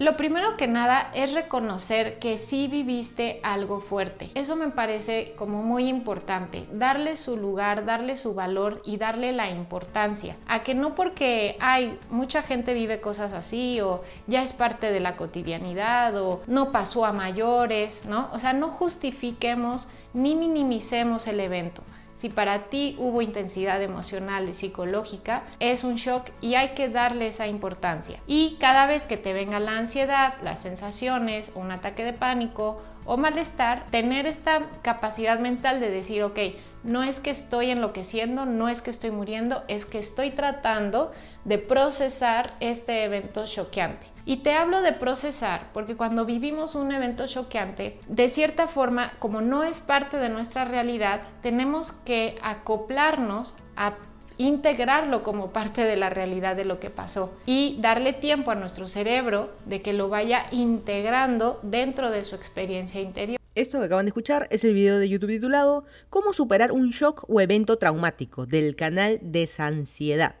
Lo primero que nada es reconocer que sí viviste algo fuerte. Eso me parece como muy importante, darle su lugar, darle su valor y darle la importancia. A que no porque hay mucha gente vive cosas así o ya es parte de la cotidianidad o no pasó a mayores, ¿no? O sea, no justifiquemos ni minimicemos el evento. Si para ti hubo intensidad emocional y psicológica, es un shock y hay que darle esa importancia. Y cada vez que te venga la ansiedad, las sensaciones, un ataque de pánico o malestar, tener esta capacidad mental de decir, ok, no es que estoy enloqueciendo, no es que estoy muriendo, es que estoy tratando de procesar este evento choqueante. Y te hablo de procesar porque cuando vivimos un evento choqueante, de cierta forma, como no es parte de nuestra realidad, tenemos que acoplarnos a integrarlo como parte de la realidad de lo que pasó y darle tiempo a nuestro cerebro de que lo vaya integrando dentro de su experiencia interior. Esto que acaban de escuchar es el video de YouTube titulado Cómo superar un shock o evento traumático del canal Desansiedad.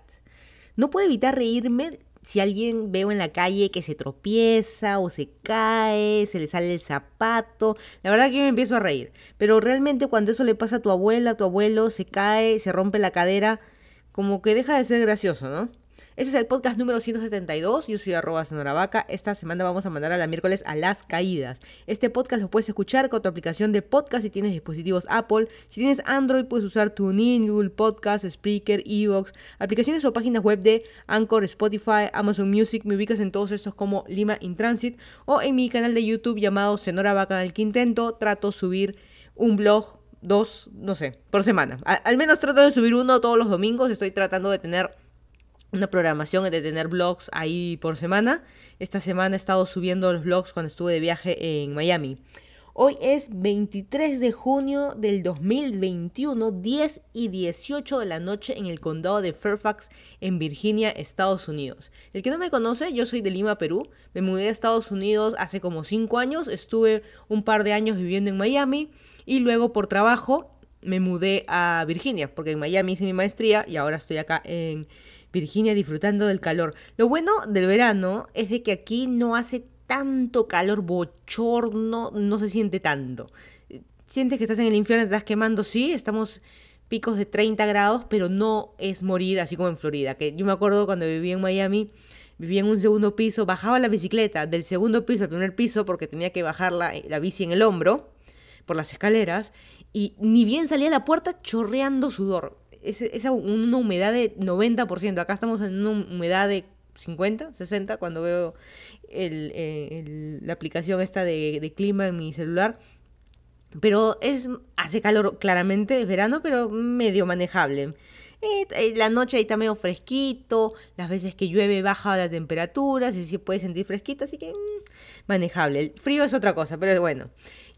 No puedo evitar reírme si alguien veo en la calle que se tropieza o se cae, se le sale el zapato, la verdad que yo me empiezo a reír. Pero realmente cuando eso le pasa a tu abuela, a tu abuelo, se cae, se rompe la cadera, como que deja de ser gracioso, ¿no? Ese es el podcast número 172. Yo soy arroba sonoravaca. Esta semana vamos a mandar a la miércoles a las caídas. Este podcast lo puedes escuchar con tu aplicación de podcast si tienes dispositivos Apple. Si tienes Android puedes usar TuneIn, Google Podcast, Spreaker, Evox, aplicaciones o páginas web de Anchor, Spotify, Amazon Music. Me ubicas en todos estos como Lima in Transit o en mi canal de YouTube llamado Senora Vaca el que intento trato subir un blog dos, no sé, por semana. al menos trato de subir uno todos los domingos. Estoy tratando de tener una programación de tener vlogs ahí por semana. Esta semana he estado subiendo los vlogs cuando estuve de viaje en Miami. Hoy es 23 de junio del 2021, 10 y 18 de la noche en el condado de Fairfax, en Virginia, Estados Unidos. El que no me conoce, yo soy de Lima, Perú. Me mudé a Estados Unidos hace como 5 años. Estuve un par de años viviendo en Miami y luego por trabajo me mudé a Virginia, porque en Miami hice mi maestría y ahora estoy acá en Virginia disfrutando del calor. Lo bueno del verano es de que aquí no hace tanto calor, bochorno, no se siente tanto. Sientes que estás en el infierno, te estás quemando, sí, estamos picos de 30 grados, pero no es morir así como en Florida. Que yo me acuerdo cuando vivía en Miami, vivía en un segundo piso, bajaba la bicicleta del segundo piso al primer piso porque tenía que bajar la, la bici en el hombro por las escaleras y ni bien salía a la puerta chorreando sudor es, una humedad de 90%. Acá estamos en una humedad de 50, 60 cuando veo la aplicación esta de, clima en mi celular. Pero es hace calor claramente, es verano, pero medio manejable. Eh, eh, la noche ahí está medio fresquito, las veces que llueve baja la temperatura, si se puede sentir fresquito, así que mm, manejable. El frío es otra cosa, pero bueno.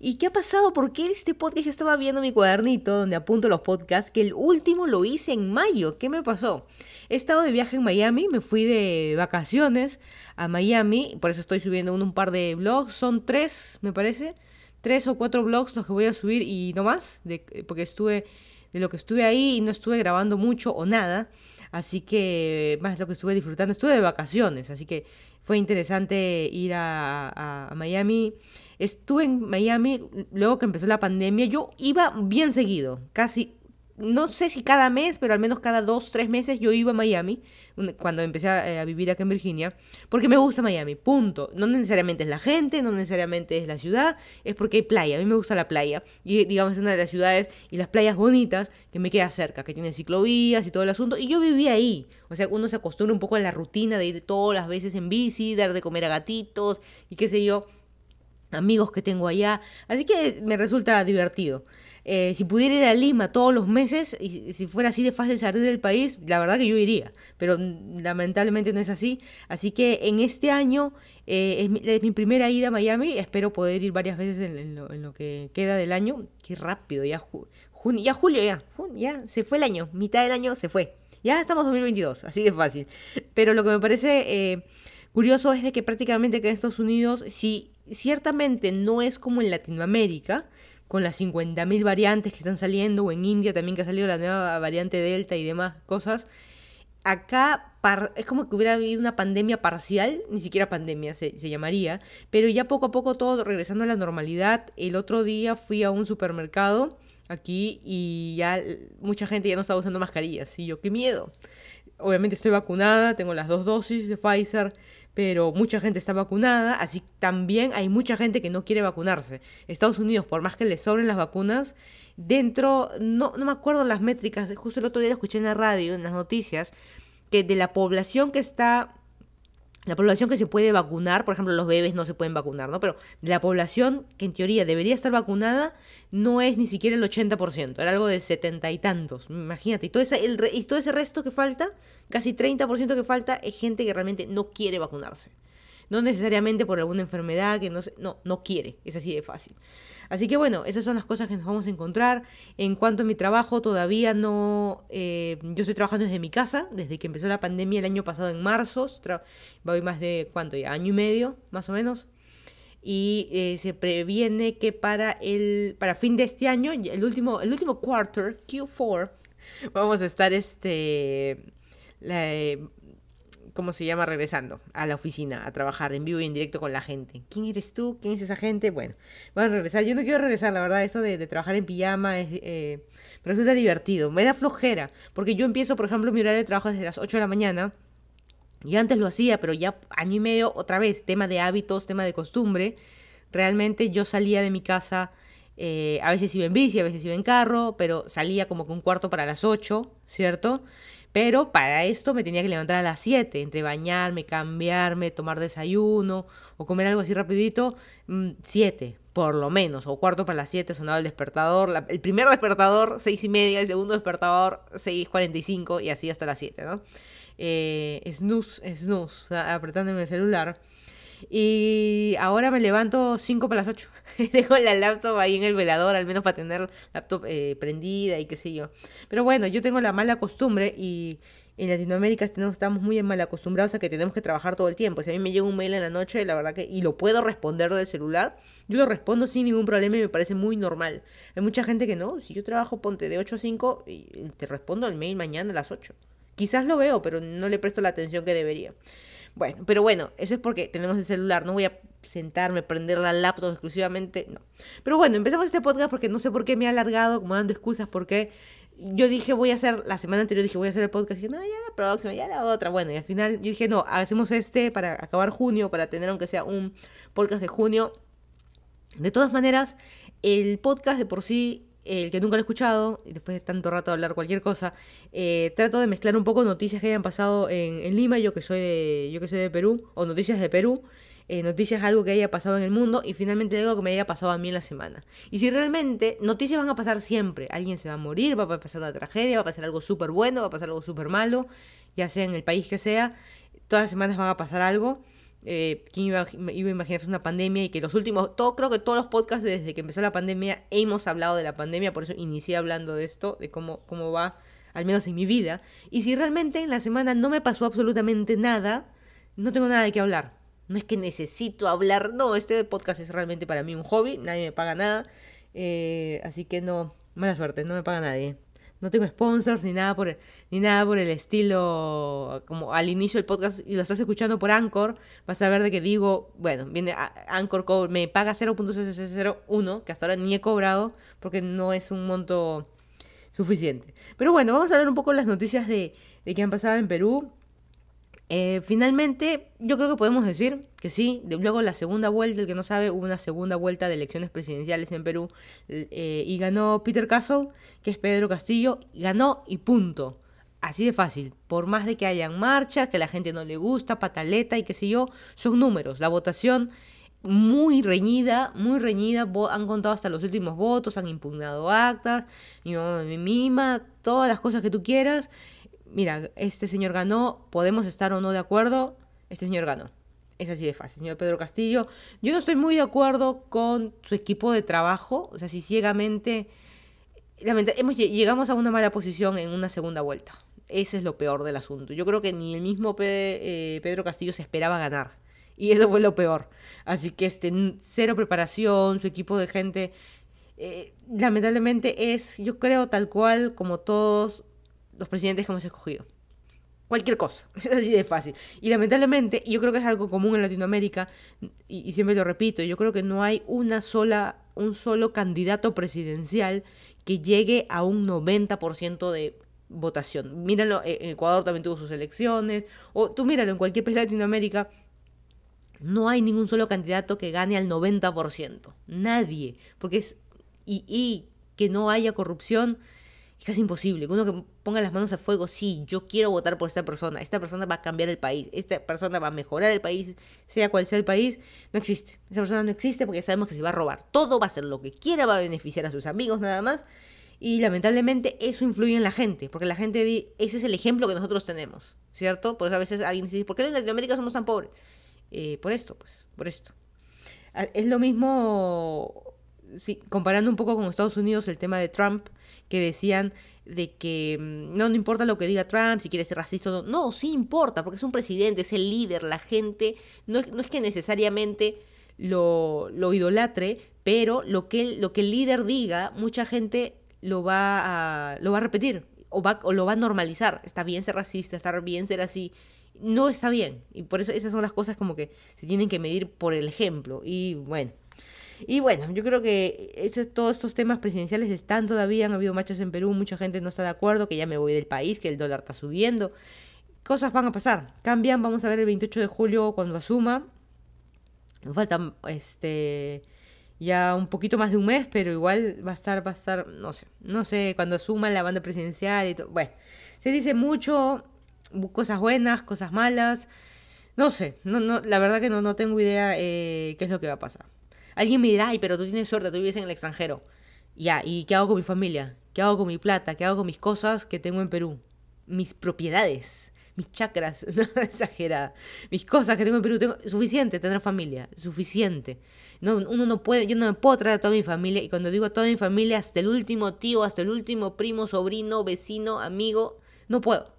¿Y qué ha pasado? ¿Por qué este podcast? Yo estaba viendo mi cuadernito donde apunto los podcasts, que el último lo hice en mayo. ¿Qué me pasó? He estado de viaje en Miami, me fui de vacaciones a Miami, por eso estoy subiendo un, par de blogs, son tres, me parece, tres o cuatro blogs los que voy a subir y no más, de, porque estuve, de lo que estuve ahí y no estuve grabando mucho o nada, así que más lo que estuve disfrutando, estuve de vacaciones, así que fue interesante ir a, a Miami Estuve en Miami luego que empezó la pandemia. Yo iba bien seguido, casi, no sé si cada mes, pero al menos cada dos, tres meses yo iba a Miami cuando empecé a, eh, vivir acá en Virginia, porque me gusta Miami, punto. No necesariamente es la gente, no necesariamente es la ciudad, es porque hay playa. A mí me gusta la playa y digamos es una de las ciudades y las playas bonitas que me queda cerca, que tiene ciclovías y todo el asunto. Y yo vivía ahí. O sea, uno se acostumbra un poco a la rutina de ir todas las veces en bici, dar de comer a gatitos y qué sé yo amigos que tengo allá, así que me resulta divertido. Eh, si pudiera ir a Lima todos los meses y si fuera así de fácil salir del país, la verdad que yo iría, pero lamentablemente no es así. Así que en este año eh, es, mi, primera ida a Miami, espero poder ir varias veces en, lo, que queda del año. Qué rápido, ya, junio, ya julio, ya, ya se fue el año, mitad del año se fue. Ya estamos 2022, así de fácil. Pero lo que me parece eh, curioso es de que prácticamente que en Estados Unidos, si ciertamente no es como en Latinoamérica, con las 50.000 variantes que están saliendo, o en India también que ha salido la nueva variante Delta y demás cosas. acá es como que hubiera habido una pandemia parcial, ni siquiera pandemia se, se, llamaría, pero ya poco a poco todo regresando a la normalidad. El otro día fui a un supermercado aquí y ya mucha gente ya no estaba usando mascarillas. Y yo, qué miedo. Obviamente estoy vacunada, tengo las dos dosis de Pfizer, pero mucha gente está vacunada, así también hay mucha gente que no quiere vacunarse. Estados Unidos, por más que le sobren las vacunas, dentro, no, no me acuerdo las métricas, justo el otro día escuché en la radio, en las noticias, que de la población que está la población que se puede vacunar, por ejemplo, los bebés no se pueden vacunar, ¿no? Pero la población que en teoría debería estar vacunada, no es ni siquiera el 80%, era algo de setenta y tantos. Imagínate, y todo, ese, el, y todo ese resto que falta, casi 30% que falta, es gente que realmente no quiere vacunarse. No necesariamente por alguna enfermedad que no, no, no quiere, es así de fácil. Así que bueno, esas son las cosas que nos vamos a encontrar. En cuanto a mi trabajo, todavía no... Eh, yo estoy trabajando desde mi casa, desde que empezó la pandemia el año pasado en marzo. Voy más de, ¿cuánto ya? Año y medio, más o menos. Y eh, se previene que para el para fin de este año, el último, el último quarter, Q4, vamos a estar este... La, eh, ¿cómo se llama? Regresando a la oficina a trabajar en vivo y en directo con la gente. ¿Quién eres tú? ¿Quién es esa gente? Bueno, voy a regresar. Yo no quiero regresar, la verdad, eso de, trabajar en pijama es, eh, me resulta divertido. Me da flojera, porque yo empiezo, por ejemplo, mi horario de trabajo desde las 8 de la mañana. Y antes lo hacía, pero ya año y medio, otra vez, tema de hábitos, tema de costumbre. Realmente yo salía de mi casa, eh, a veces iba en bici, a veces iba en carro, pero salía como que un cuarto para las 8, ¿cierto? Pero para esto me tenía que levantar a las 7, entre bañarme, cambiarme, tomar desayuno o comer algo así rapidito, 7 mm, por lo menos, o cuarto para las 7 sonaba el despertador, el primer despertador 6 y media, el segundo despertador 6.45 y así hasta las 7, ¿no? Eh, snooze, snooze, apretándome el celular. Y ahora me levanto 5 para las 8. Dejo la laptop ahí en el velador, al menos para tener la laptop eh, prendida y qué sé yo. Pero bueno, yo tengo la mala costumbre y en Latinoamérica estamos muy mal acostumbrados a que tenemos que trabajar todo el tiempo. Si a mí me llega un mail en la noche, la verdad que, y lo puedo responder del celular, yo lo respondo sin ningún problema y me parece muy normal. Hay mucha gente que no, si yo trabajo, ponte de 8 a 5 y te respondo al mail mañana a las 8. Quizás lo veo, pero no le presto la atención que debería. Bueno, pero bueno, eso es porque tenemos el celular, no voy a sentarme, prender la laptop exclusivamente, no. Pero bueno, empezamos este podcast porque no sé por qué me ha alargado, como dando excusas, porque yo dije voy a hacer, la semana anterior dije voy a hacer el podcast, y dije, no, ya la próxima, ya la otra, bueno, y al final yo dije, no, hacemos este para acabar junio, para tener aunque sea un podcast de junio. De todas maneras, el podcast de por sí el que nunca lo he escuchado, y después de tanto rato de hablar cualquier cosa, eh, trato de mezclar un poco noticias que hayan pasado en, Lima, yo que soy de, yo que soy de Perú, o noticias de Perú, eh, noticias algo que haya pasado en el mundo, y finalmente algo que me haya pasado a mí en la semana. Y si realmente, noticias van a pasar siempre, alguien se va a morir, va a pasar una tragedia, va a pasar algo súper bueno, va a pasar algo súper malo, ya sea en el país que sea, todas las semanas van a pasar algo. Eh, ¿Quién iba, iba, a imaginarse una pandemia? Y que los últimos, todo, creo que todos los podcasts desde que empezó la pandemia hemos hablado de la pandemia, por eso inicié hablando de esto, de cómo, cómo va, al menos en mi vida. Y si realmente en la semana no me pasó absolutamente nada, no tengo nada de qué hablar. No es que necesito hablar, no, este podcast es realmente para mí un hobby, nadie me paga nada, eh, así que no, mala suerte, no me paga nadie no tengo sponsors ni nada por el, ni nada por el estilo como al inicio del podcast y lo estás escuchando por Anchor, vas a ver de que digo, bueno, viene Anchor me paga 0.001 que hasta ahora ni he cobrado porque no es un monto suficiente. Pero bueno, vamos a ver un poco las noticias de, de que han pasado en Perú. Eh, finalmente, yo creo que podemos decir que sí. luego la segunda vuelta, el que no sabe, hubo una segunda vuelta de elecciones presidenciales en Perú eh, y ganó Peter Castle, que es Pedro Castillo, ganó y punto. Así de fácil. Por más de que hayan marchas, que la gente no le gusta, pataleta y qué sé yo, son números. La votación muy reñida, muy reñida, han contado hasta los últimos votos, han impugnado actas, mi mamá me mima, todas las cosas que tú quieras mira, este señor ganó, podemos estar o no de acuerdo, este señor ganó. Es así de fácil, señor Pedro Castillo. Yo no estoy muy de acuerdo con su equipo de trabajo, o sea, si ciegamente... Hemos, llegamos a una mala posición en una segunda vuelta. Ese es lo peor del asunto. Yo creo que ni el mismo eh, Pedro Castillo se esperaba ganar. Y eso fue lo peor. Así que este, cero preparación, su equipo de gente, eh, lamentablemente es, yo creo, tal cual como todos los presidentes que hemos escogido. cualquier cosa. Es así de fácil. Y lamentablemente, yo creo que es algo común en Latinoamérica, y, siempre lo repito, yo creo que no hay una sola, un solo candidato presidencial que llegue a un 90% de votación. Míralo, eh, en Ecuador también tuvo sus elecciones, o tú míralo en cualquier país de Latinoamérica, no hay ningún solo candidato que gane al 90%. Nadie. Porque es. Y, y que no haya corrupción es casi imposible. Uno que ponga las manos a fuego, sí, yo quiero votar por esta persona. Esta persona va a cambiar el país. Esta persona va a mejorar el país, sea cual sea el país. No existe. Esa persona no existe porque sabemos que se va a robar todo, va a hacer lo que quiera, va a beneficiar a sus amigos nada más. Y lamentablemente eso influye en la gente, porque la gente, ese es el ejemplo que nosotros tenemos, ¿cierto? Por eso a veces alguien dice, ¿por qué en Latinoamérica somos tan pobres? Eh, por esto, pues, por esto. Ah, es lo mismo, sí, comparando un poco con Estados Unidos el tema de Trump, que decían de que mm, no, no importa lo que diga Trump, si quiere ser racista o no. No, sí importa, porque es un presidente, es el líder, la gente, no es, no es que necesariamente lo, lo idolatre, pero lo que, lo que el líder diga, mucha gente lo va a, lo va a repetir o, va, o lo va a normalizar. Está bien ser racista, está bien ser así. No está bien. Y por eso esas son las cosas como que se tienen que medir por el ejemplo. Y bueno. Y bueno, yo creo que todos estos temas presidenciales están todavía, han habido marchas en Perú, mucha gente no está de acuerdo, que ya me voy del país, que el dólar está subiendo. Cosas van a pasar, cambian, vamos a ver el 28 de julio cuando asuma. Faltan este ya un poquito más de un mes, pero igual va a estar, va a estar, no sé, no sé, cuando suma la banda presidencial y todo. Bueno, se dice mucho, cosas buenas, cosas malas. No sé, no, no, la verdad que no, no tengo idea eh, qué es lo que va a pasar. Alguien me dirá, ay, pero tú tienes suerte, tú vives en el extranjero. Ya, ¿y qué hago con mi familia? ¿Qué hago con mi plata? ¿Qué hago con mis cosas que tengo en Perú? Mis propiedades mis chakras, no exagerada, mis cosas que tengo en Perú, tengo suficiente tener familia, suficiente. No, uno no puede, yo no me puedo traer a toda mi familia, y cuando digo toda mi familia, hasta el último tío, hasta el último primo, sobrino, vecino, amigo, no puedo.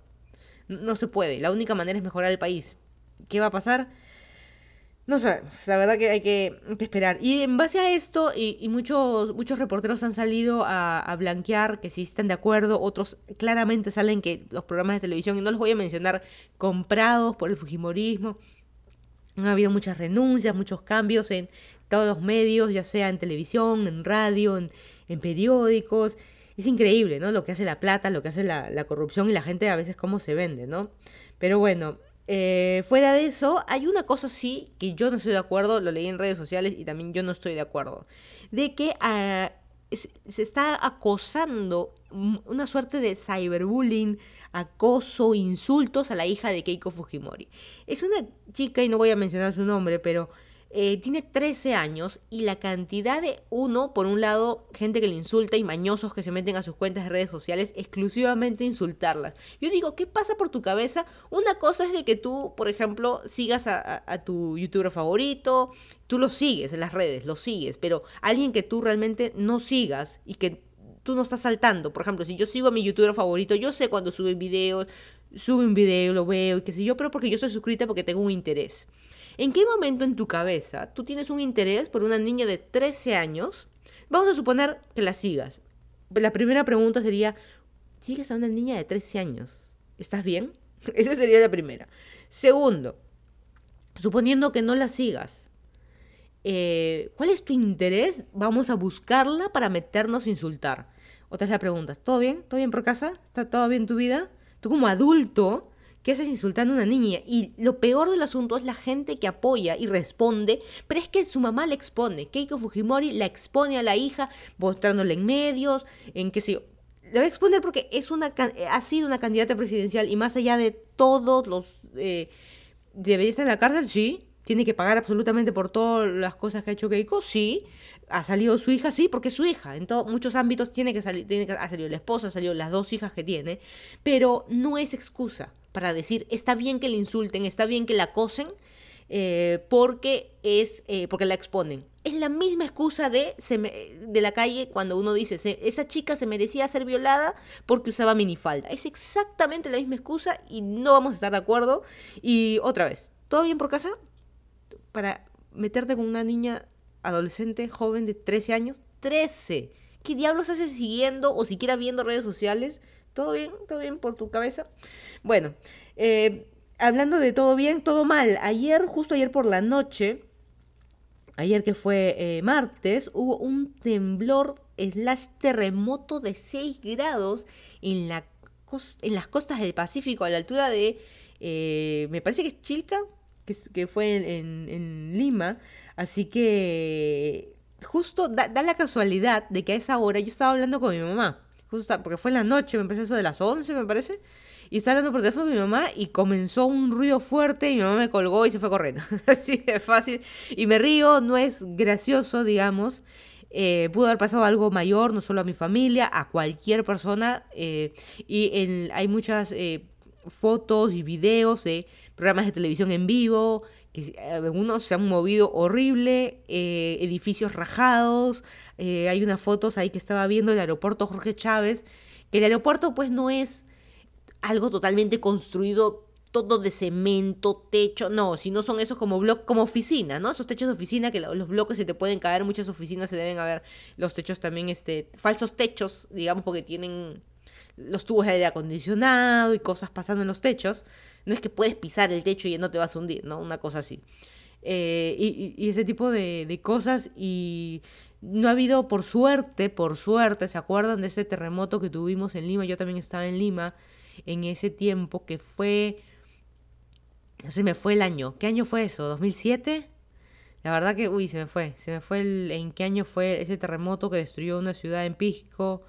No se puede. La única manera es mejorar el país. ¿Qué va a pasar? No sabemos, la verdad que hay que, esperar. Y en base a esto, y, muchos, muchos reporteros han salido a, blanquear que sí están de acuerdo, otros claramente salen que los programas de televisión, y no los voy a mencionar, comprados por el Fujimorismo. Han habido muchas renuncias, muchos cambios en todos los medios, ya sea en televisión, en radio, en, periódicos. Es increíble, ¿no? Lo que hace la plata, lo que hace la, la corrupción y la gente a veces cómo se vende, ¿no? Pero bueno, eh, fuera de eso, hay una cosa sí que yo no estoy de acuerdo, lo leí en redes sociales y también yo no estoy de acuerdo, de que ah, se está acosando una suerte de cyberbullying, acoso, insultos a la hija de Keiko Fujimori. Es una chica, y no voy a mencionar su nombre, pero eh, tiene 13 años y la cantidad de, uno, por un lado, gente que le insulta y mañosos que se meten a sus cuentas de redes sociales exclusivamente insultarlas. Yo digo, ¿qué pasa por tu cabeza? Una cosa es de que tú, por ejemplo, sigas a, tu youtuber favorito, tú lo sigues en las redes, lo sigues, pero alguien que tú realmente no sigas y que tú no estás saltando. Por ejemplo, si yo sigo a mi youtuber favorito, yo sé cuando sube videos, sube un video, lo veo y qué sé yo, pero porque yo soy suscrita porque tengo un interés. ¿En qué momento en tu cabeza tú tienes un interés por una niña de 13 años? Vamos a suponer que la sigas. La primera pregunta sería, ¿sigues a una niña de 13 años? ¿Estás bien? Esa sería la primera. Segundo, suponiendo que no la sigas, eh, ¿cuál es tu interés? Vamos a buscarla para meternos a insultar. Otra es la pregunta, ¿todo bien? ¿Todo bien por casa? ¿Está todo bien tu vida? Tú como adulto ¿Qué haces insultando a una niña? Y lo peor del asunto es la gente que apoya y responde, pero es que su mamá le expone. Keiko Fujimori la expone a la hija, mostrándole en medios, en qué sé yo. La va a exponer porque es una, ha sido una candidata presidencial y más allá de todos los... Eh, ¿Debería estar en la cárcel? Sí. ¿Tiene que pagar absolutamente por todas las cosas que ha hecho Keiko? Sí. ¿Ha salido su hija? Sí, porque es su hija. En muchos ámbitos tiene que salir, tiene que, ha salido la esposa, ha salido las dos hijas que tiene, pero no es excusa para decir, está bien que le insulten, está bien que la acosen, eh, porque, es, eh, porque la exponen. Es la misma excusa de, de la calle cuando uno dice, esa chica se merecía ser violada porque usaba minifalda. Es exactamente la misma excusa y no vamos a estar de acuerdo. Y otra vez, ¿todo bien por casa? Para meterte con una niña adolescente, joven de 13 años. 13. ¿Qué diablos haces siguiendo o siquiera viendo redes sociales? ¿Todo bien? ¿Todo bien por tu cabeza? Bueno, eh, hablando de todo bien, todo mal. Ayer, justo ayer por la noche, ayer que fue eh, martes, hubo un temblor slash terremoto de 6 grados en, la en las costas del Pacífico, a la altura de, eh, me parece que es Chilca, que, fue en, Lima. Así que justo da, la casualidad de que a esa hora yo estaba hablando con mi mamá. Justo porque fue en la noche, me empecé eso de las 11, me parece. Y estaba hablando por teléfono con mi mamá y comenzó un ruido fuerte y mi mamá me colgó y se fue corriendo. Así de fácil. Y me río, no es gracioso, digamos. Eh, pudo haber pasado algo mayor, no solo a mi familia, a cualquier persona. Eh, y hay muchas eh, fotos y videos de programas de televisión en vivo, que algunos se han movido horrible, eh, edificios rajados, eh, hay unas fotos ahí que estaba viendo el aeropuerto Jorge Chávez, que el aeropuerto pues no es algo totalmente construido todo de cemento, techo, no, sino son esos como bloques, como oficina, ¿no? Esos techos de oficina que los bloques se te pueden caer, muchas oficinas se deben haber, los techos también, este, falsos techos, digamos, porque tienen los tubos de aire acondicionado y cosas pasando en los techos. No es que puedes pisar el techo y no te vas a hundir, ¿no? Una cosa así. Eh, y, ese tipo de, cosas y no ha habido, por suerte, por suerte, ¿se acuerdan de ese terremoto que tuvimos en Lima? Yo también estaba en Lima en ese tiempo que fue... Se me fue el año. ¿Qué año fue eso? ¿2007? La verdad que, uy, se me fue. Se me fue el, en qué año fue ese terremoto que destruyó una ciudad en Pisco.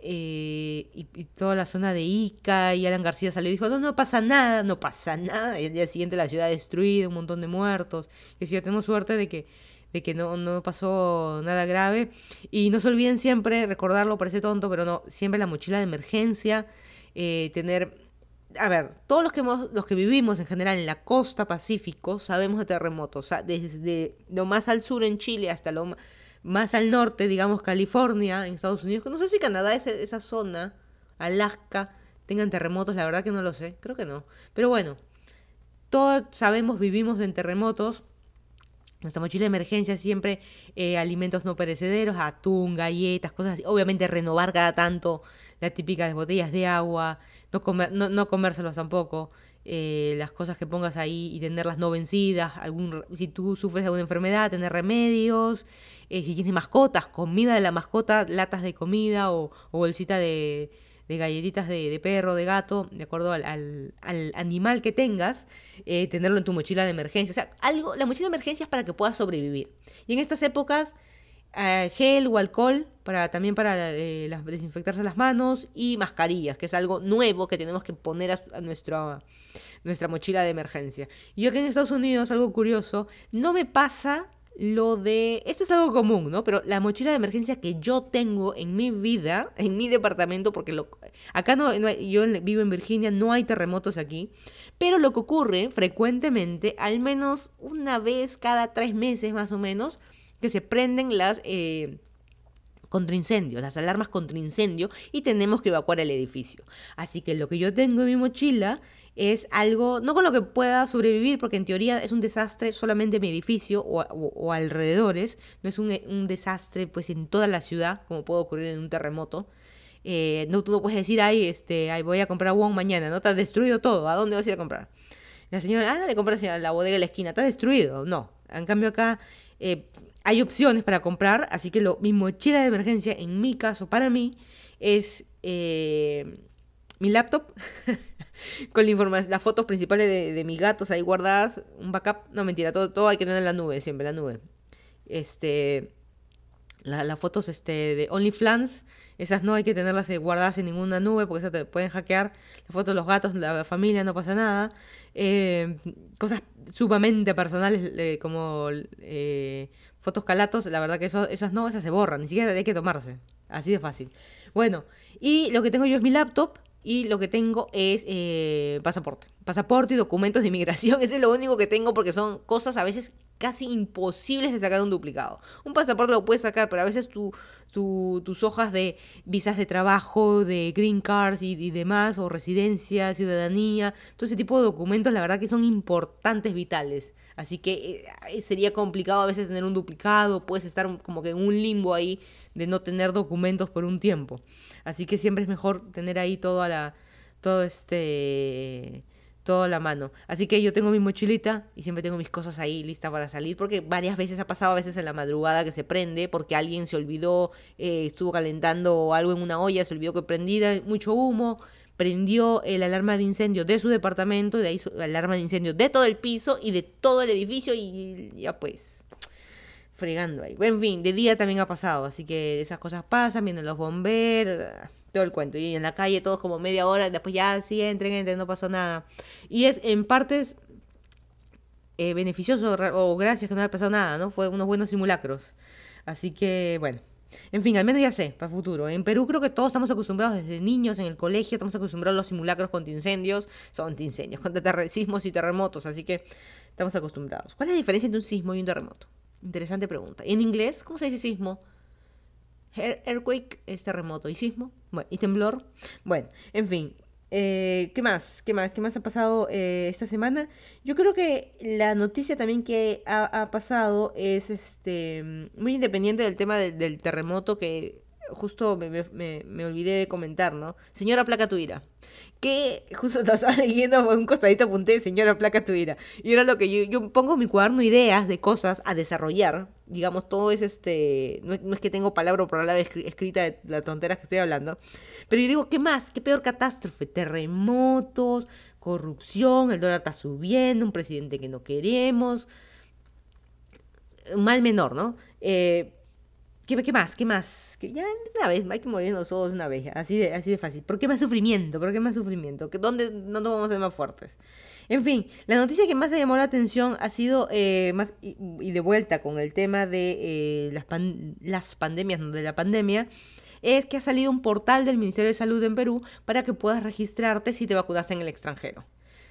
Eh, y, toda la zona de Ica y Alan García salió y dijo, no, no pasa nada, no pasa nada. Y el día siguiente la ciudad destruida, un montón de muertos. Y si yo tenemos suerte de que, de que no, no pasó nada grave. Y no se olviden siempre, recordarlo, parece tonto, pero no, siempre la mochila de emergencia, eh, tener... A ver, todos los que, hemos, los que vivimos en general en la costa pacífico sabemos de terremotos, o sea, desde lo más al sur en Chile hasta lo más al norte, digamos California, en Estados Unidos, no sé si Canadá es esa zona, Alaska, tengan terremotos, la verdad que no lo sé, creo que no. Pero bueno, todos sabemos, vivimos en terremotos. Nuestra mochila de emergencia siempre eh, alimentos no perecederos, atún, galletas, cosas así. Obviamente renovar cada tanto las típicas botellas de agua, no, comer, no, no comérselos tampoco. Eh, las cosas que pongas ahí y tenerlas no vencidas, algún, si tú sufres alguna enfermedad, tener remedios, eh, si tienes mascotas, comida de la mascota, latas de comida o, bolsita de, galletitas de, perro, de gato, de acuerdo al, animal que tengas, eh, tenerlo en tu mochila de emergencia. O sea, algo, la mochila de emergencia es para que puedas sobrevivir. Y en estas épocas, gel o alcohol para también para desinfectarse las manos y mascarillas, que es algo nuevo que tenemos que poner a, a nuestro nuestra mochila de emergencia. Y yo aquí en Estados Unidos, algo curioso, no me pasa lo de... Esto es algo común, ¿no? Pero la mochila de emergencia que yo tengo en mi vida, en mi departamento, porque lo, acá no, yo vivo en Virginia, no hay terremotos aquí, pero lo que ocurre frecuentemente, al menos una vez cada tres meses más o menos, que se prenden las... Eh, contra incendios, las alarmas contra incendio y tenemos que evacuar el edificio. Así que lo que yo tengo en mi mochila es algo, no con lo que pueda sobrevivir, porque en teoría es un desastre solamente en mi edificio o, alrededores, no es un, desastre pues en toda la ciudad, como puede ocurrir en un terremoto. Eh, no, tú no puedes decir, ay, este, ay, voy a comprar Wong mañana, ¿no? Te has destruido todo, ¿a dónde vas a ir a comprar? La señora, ah, le compras la bodega de la esquina, está destruido. No, en cambio acá eh, hay opciones para comprar, así que lo, mi mochila de emergencia, en mi caso, para mí, es eh, mi laptop con la las fotos principales de, mis gatos ahí guardadas, un backup, no mentira, todo, todo hay que tener en la nube, siempre la nube. Este, las fotos este, de OnlyFans, esas no hay que tenerlas eh, guardadas en ninguna nube porque esas te pueden hackear. Las fotos de los gatos, la familia, no pasa nada. Eh, cosas sumamente personales eh, como fotos calatos, la verdad que eso, esas no, esas se borran, ni siquiera hay que tomarse. Así de fácil. Bueno, y lo que tengo yo es mi laptop y lo que tengo es eh, pasaporte. Pasaporte y documentos de inmigración. Ese es lo único que tengo porque son cosas a veces casi imposibles de sacar un duplicado. Un pasaporte lo puedes sacar, pero a veces tu, tus hojas de visas de trabajo, de green cards y, y, demás, o residencia, ciudadanía, todo ese tipo de documentos, la verdad que son importantes, vitales. Así que eh, sería complicado a veces tener un duplicado, puedes estar como que en un limbo ahí de no tener documentos por un tiempo. Así que siempre es mejor tener ahí todo a la todo este todo a la mano. Así que yo tengo mi mochilita y siempre tengo mis cosas ahí listas para salir porque varias veces ha pasado a veces en la madrugada que se prende porque alguien se olvidó, eh, estuvo calentando algo en una olla, se olvidó que prendida, mucho humo, prendió el alarma de incendio de su departamento, de ahí su alarma de incendio de todo el piso y de todo el edificio y ya pues fregando ahí. En fin, de día también ha pasado, así que esas cosas pasan, vienen los bomberos todo el cuento. Y en la calle todos como media hora, después ya sí, entren, entren, no pasó nada. Y es en partes eh, beneficioso o gracias que no haya pasado nada, ¿no? Fue unos buenos simulacros. Así que, bueno. En fin, al menos ya sé, para el futuro. En Perú creo que todos estamos acostumbrados desde niños en el colegio, estamos acostumbrados a los simulacros contra incendios, son incendios, contra sismos y terremotos, así que estamos acostumbrados. ¿Cuál es la diferencia entre un sismo y un terremoto? Interesante pregunta. En inglés, ¿cómo se dice sismo? Earthquake es terremoto y sismo. Bueno, y temblor. Bueno, en fin. Eh, ¿Qué más? ¿Qué más? ¿Qué más ha pasado eh, esta semana? Yo creo que la noticia también que ha, pasado es este muy independiente del tema del terremoto que justo me, me, olvidé de comentar, ¿no? Señora Placa tu ira. Que justo estaba leyendo un costadito apunté, señora Placa tu ira. Y era lo que yo, yo pongo en mi cuaderno ideas de cosas a desarrollar. Digamos, todo es este. No, es que tengo palabra por palabra escrita de las tonteras que estoy hablando. Pero yo digo, ¿qué más? ¿Qué peor catástrofe? Terremotos, corrupción, el dólar está subiendo, un presidente que no queremos. Mal menor, ¿no? Eh, ¿Qué, más? ¿Qué más? Ya una vez, hay que morirnos todos una vez, así de, así de fácil. ¿Por qué más sufrimiento? ¿Por qué más sufrimiento? ¿Dónde no nos vamos a ser más fuertes? En fin, la noticia que más me llamó la atención ha sido eh, más y, de vuelta con el tema de eh, las, las pandemias, no de la pandemia, es que ha salido un portal del Ministerio de Salud en Perú para que puedas registrarte si te vacunaste en el extranjero.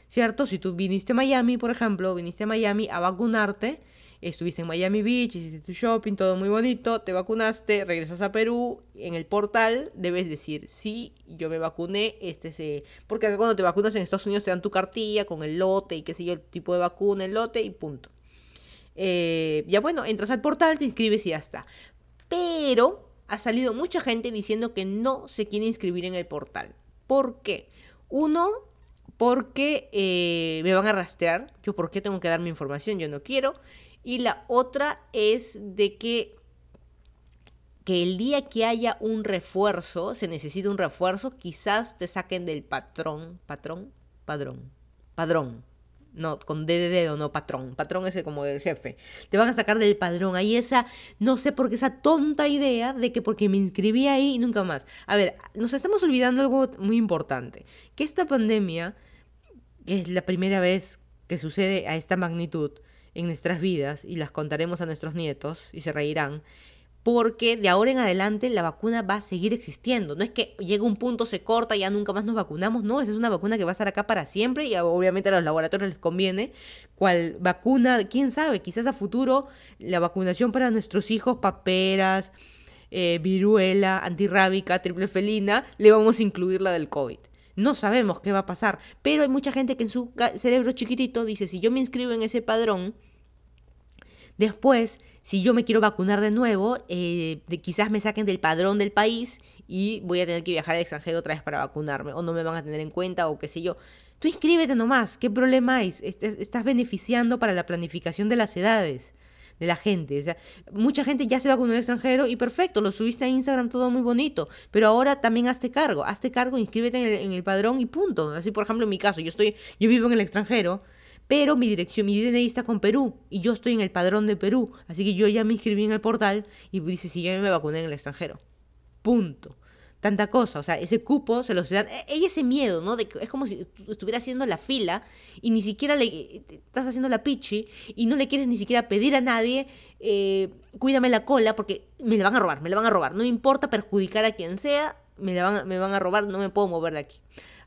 ¿Cierto? Si tú viniste a Miami, por ejemplo, viniste a Miami a vacunarte, estuviste en Miami Beach, hiciste tu shopping, todo muy bonito, te vacunaste, regresas a Perú, en el portal debes decir, sí, yo me vacuné, este se... Porque acá cuando te vacunas en Estados Unidos te dan tu cartilla con el lote y qué sé yo, el tipo de vacuna, el lote y punto. Eh, ya bueno, entras al portal, te inscribes y ya está. Pero ha salido mucha gente diciendo que no se quiere inscribir en el portal. ¿Por qué? Uno, porque eh, me van a rastrear. Yo, ¿por qué tengo que dar mi información? Yo no quiero. Y la otra es de que, que el día que haya un refuerzo, se necesita un refuerzo, quizás te saquen del patrón, patrón, padrón, padrón. No, con D de dedo, no patrón. Patrón es como del jefe. Te van a sacar del padrón. Ahí esa, no sé por qué esa tonta idea de que porque me inscribí ahí nunca más. A ver, nos estamos olvidando algo muy importante. Que esta pandemia, que es la primera vez que sucede a esta magnitud, en nuestras vidas y las contaremos a nuestros nietos y se reirán, porque de ahora en adelante la vacuna va a seguir existiendo. No es que llegue un punto, se corta y ya nunca más nos vacunamos, no, esa es una vacuna que va a estar acá para siempre y obviamente a los laboratorios les conviene. ¿Cuál vacuna? ¿Quién sabe? Quizás a futuro la vacunación para nuestros hijos, paperas, eh, viruela, antirrábica, triple felina, le vamos a incluir la del COVID. No sabemos qué va a pasar, pero hay mucha gente que en su cerebro chiquitito dice, si yo me inscribo en ese padrón, Después, si yo me quiero vacunar de nuevo, eh, quizás me saquen del padrón del país y voy a tener que viajar al extranjero otra vez para vacunarme, o no me van a tener en cuenta, o qué sé yo. Tú inscríbete nomás, ¿qué problema hay? Estás beneficiando para la planificación de las edades de la gente. O sea, mucha gente ya se vacunó el extranjero y perfecto, lo subiste a Instagram todo muy bonito, pero ahora también hazte cargo, hazte cargo, inscríbete en el, en el padrón y punto. Así, por ejemplo, en mi caso, yo estoy, yo vivo en el extranjero, pero mi dirección, mi DNI está con Perú y yo estoy en el padrón de Perú. Así que yo ya me inscribí en el portal y dice si yo me vacuné en el extranjero. Punto. Tanta cosa, o sea, ese cupo se los dan. Hay ese miedo, ¿no? De que es como si estuviera haciendo la fila y ni siquiera le estás haciendo la pichi y no le quieres ni siquiera pedir a nadie, eh, cuídame la cola porque me la van a robar, me la van a robar. No importa perjudicar a quien sea, me, la van, me van a robar, no me puedo mover de aquí.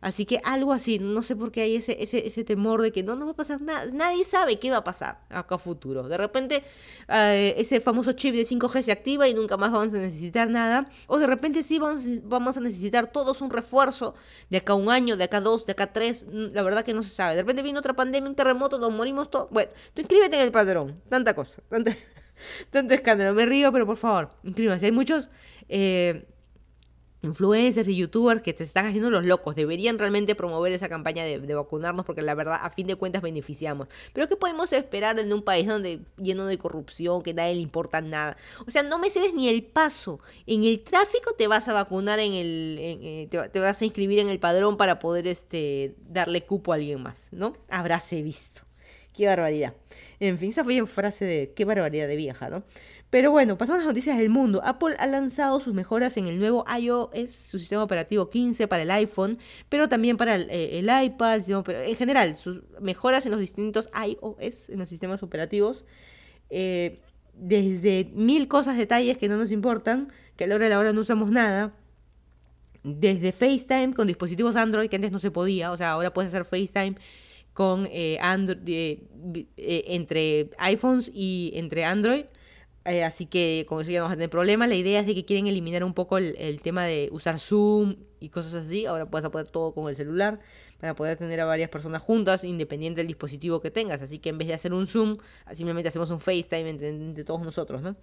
Así que algo así, no sé por qué hay ese, ese, ese temor de que no, no va a pasar nada, nadie sabe qué va a pasar acá a futuro. De repente eh, ese famoso chip de 5G se activa y nunca más vamos a necesitar nada, o de repente sí vamos, vamos a necesitar todos un refuerzo de acá un año, de acá dos, de acá tres, mm, la verdad que no se sabe. De repente viene otra pandemia, un terremoto, nos morimos todos. Bueno, tú inscríbete en el padrón, tanta cosa, tanto escándalo, me río, pero por favor, inscríbanse. Hay muchos... Eh, influencers y youtubers que te están haciendo los locos. Deberían realmente promover esa campaña de, vacunarnos porque la verdad a fin de cuentas beneficiamos. Pero ¿qué podemos esperar en un país donde lleno de corrupción, que nadie le importa nada? O sea, no me cedes ni el paso. En el tráfico te vas a vacunar en el... Eh, te, vas a inscribir en el padrón para poder este, darle cupo a alguien más, ¿no? Habráse visto. Qué barbaridad. En fin, esa fue en frase de qué barbaridad de vieja, ¿no? Pero bueno, pasamos a las noticias del mundo. Apple ha lanzado sus mejoras en el nuevo iOS, su sistema operativo 15 para el iPhone, pero también para el, eh, iPad, en general, sus mejoras en los distintos iOS, en los sistemas operativos. Eh, desde mil cosas, detalles que no nos importan, que a la hora de la hora no usamos nada. Desde FaceTime con dispositivos Android, que antes no se podía, o sea, ahora puedes hacer FaceTime con eh, Android, entre iPhones y entre Android eh, así que con eso ya no vas a tener problema. La idea es de que quieren eliminar un poco el, tema de usar Zoom y cosas así. Ahora puedes poder todo con el celular para poder tener a varias personas juntas, independiente del dispositivo que tengas. Así que en vez de hacer un Zoom, simplemente hacemos un FaceTime entre, todos nosotros, ¿no?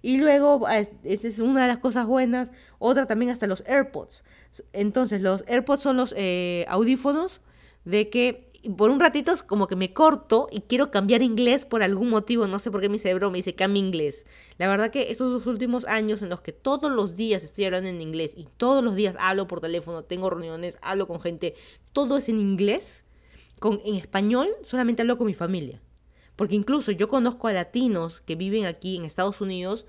Y luego, ah, esa es una de las cosas buenas. Otra también hasta los AirPods. Entonces, los AirPods son los eh, audífonos de que por un ratito es como que me corto y quiero cambiar inglés por algún motivo, no sé por qué mi cerebro me dice cambia inglés. La verdad que estos dos últimos años en los que todos los días estoy hablando en inglés y todos los días hablo por teléfono, tengo reuniones, hablo con gente, todo es en inglés, con en español solamente hablo con mi familia. Porque incluso yo conozco a latinos que viven aquí en Estados Unidos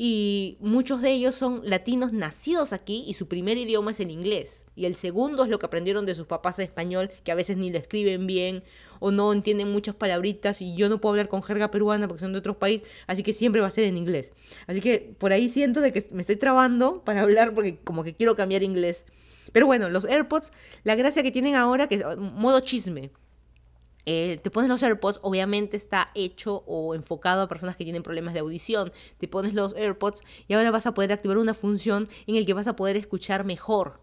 y muchos de ellos son latinos nacidos aquí y su primer idioma es el inglés. Y el segundo es lo que aprendieron de sus papás en español, que a veces ni lo escriben bien o no entienden muchas palabritas y yo no puedo hablar con jerga peruana porque son de otros países, así que siempre va a ser en inglés. Así que por ahí siento de que me estoy trabando para hablar porque como que quiero cambiar inglés. Pero bueno, los AirPods, la gracia que tienen ahora que es modo chisme. Eh, te pones los AirPods, obviamente está hecho o enfocado a personas que tienen problemas de audición. Te pones los AirPods y ahora vas a poder activar una función en el que vas a poder escuchar mejor.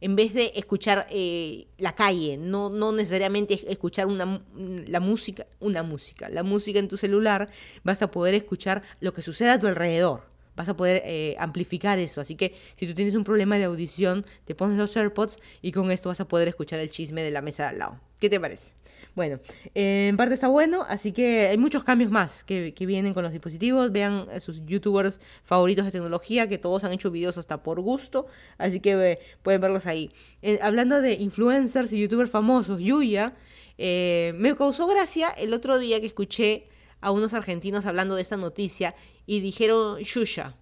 En vez de escuchar eh, la calle, no, no necesariamente escuchar una, la música, una música, la música en tu celular, vas a poder escuchar lo que sucede a tu alrededor vas a poder eh, amplificar eso. Así que si tú tienes un problema de audición, te pones los AirPods y con esto vas a poder escuchar el chisme de la mesa de al lado. ¿Qué te parece? Bueno, en parte está bueno, así que hay muchos cambios más que, vienen con los dispositivos. Vean a sus youtubers favoritos de tecnología, que todos han hecho videos hasta por gusto, así que eh, pueden verlos ahí. Eh, hablando de influencers y youtubers famosos, Yuya, eh, me causó gracia el otro día que escuché a unos argentinos hablando de esta noticia y dijeron Yuya.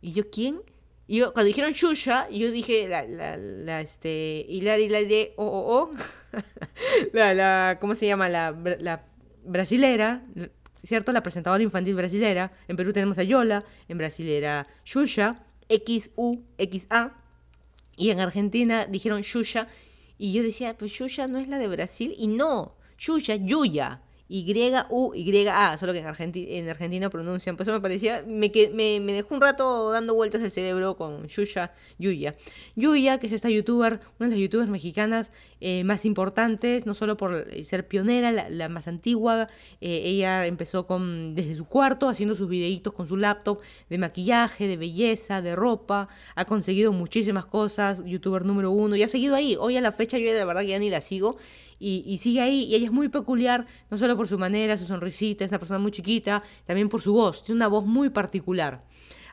¿Y yo quién? Yo, cuando dijeron Yuya, yo dije la, la, la este, Hilar, o, o, o. la, la, ¿cómo se llama? La, la brasilera, ¿cierto? La presentadora infantil brasilera. En Perú tenemos a Yola, en Brasil era Yuya, X-U-X-A. Y en Argentina dijeron Yuya. Y yo decía, pues Yuya no es la de Brasil. Y no, Yuya, Yuya. Y-U-Y-A, solo que en, Argentina, en Argentina pronuncian. Por eso me parecía, me, me, me dejó un rato dando vueltas el cerebro con Yuya, Yuya. Yuya, que es esta youtuber, una de las youtubers mexicanas eh, más importantes, no solo por ser pionera, la, más antigua. Eh, ella empezó con, desde su cuarto haciendo sus videitos con su laptop de maquillaje, de belleza, de ropa. Ha conseguido muchísimas cosas, youtuber número uno, y ha seguido ahí. Hoy a la fecha yo de verdad que ya ni la sigo y, sigue ahí. Y ella es muy peculiar, no solo por su manera, su sonrisita, es una persona muy chiquita, también por su voz. Tiene una voz muy particular.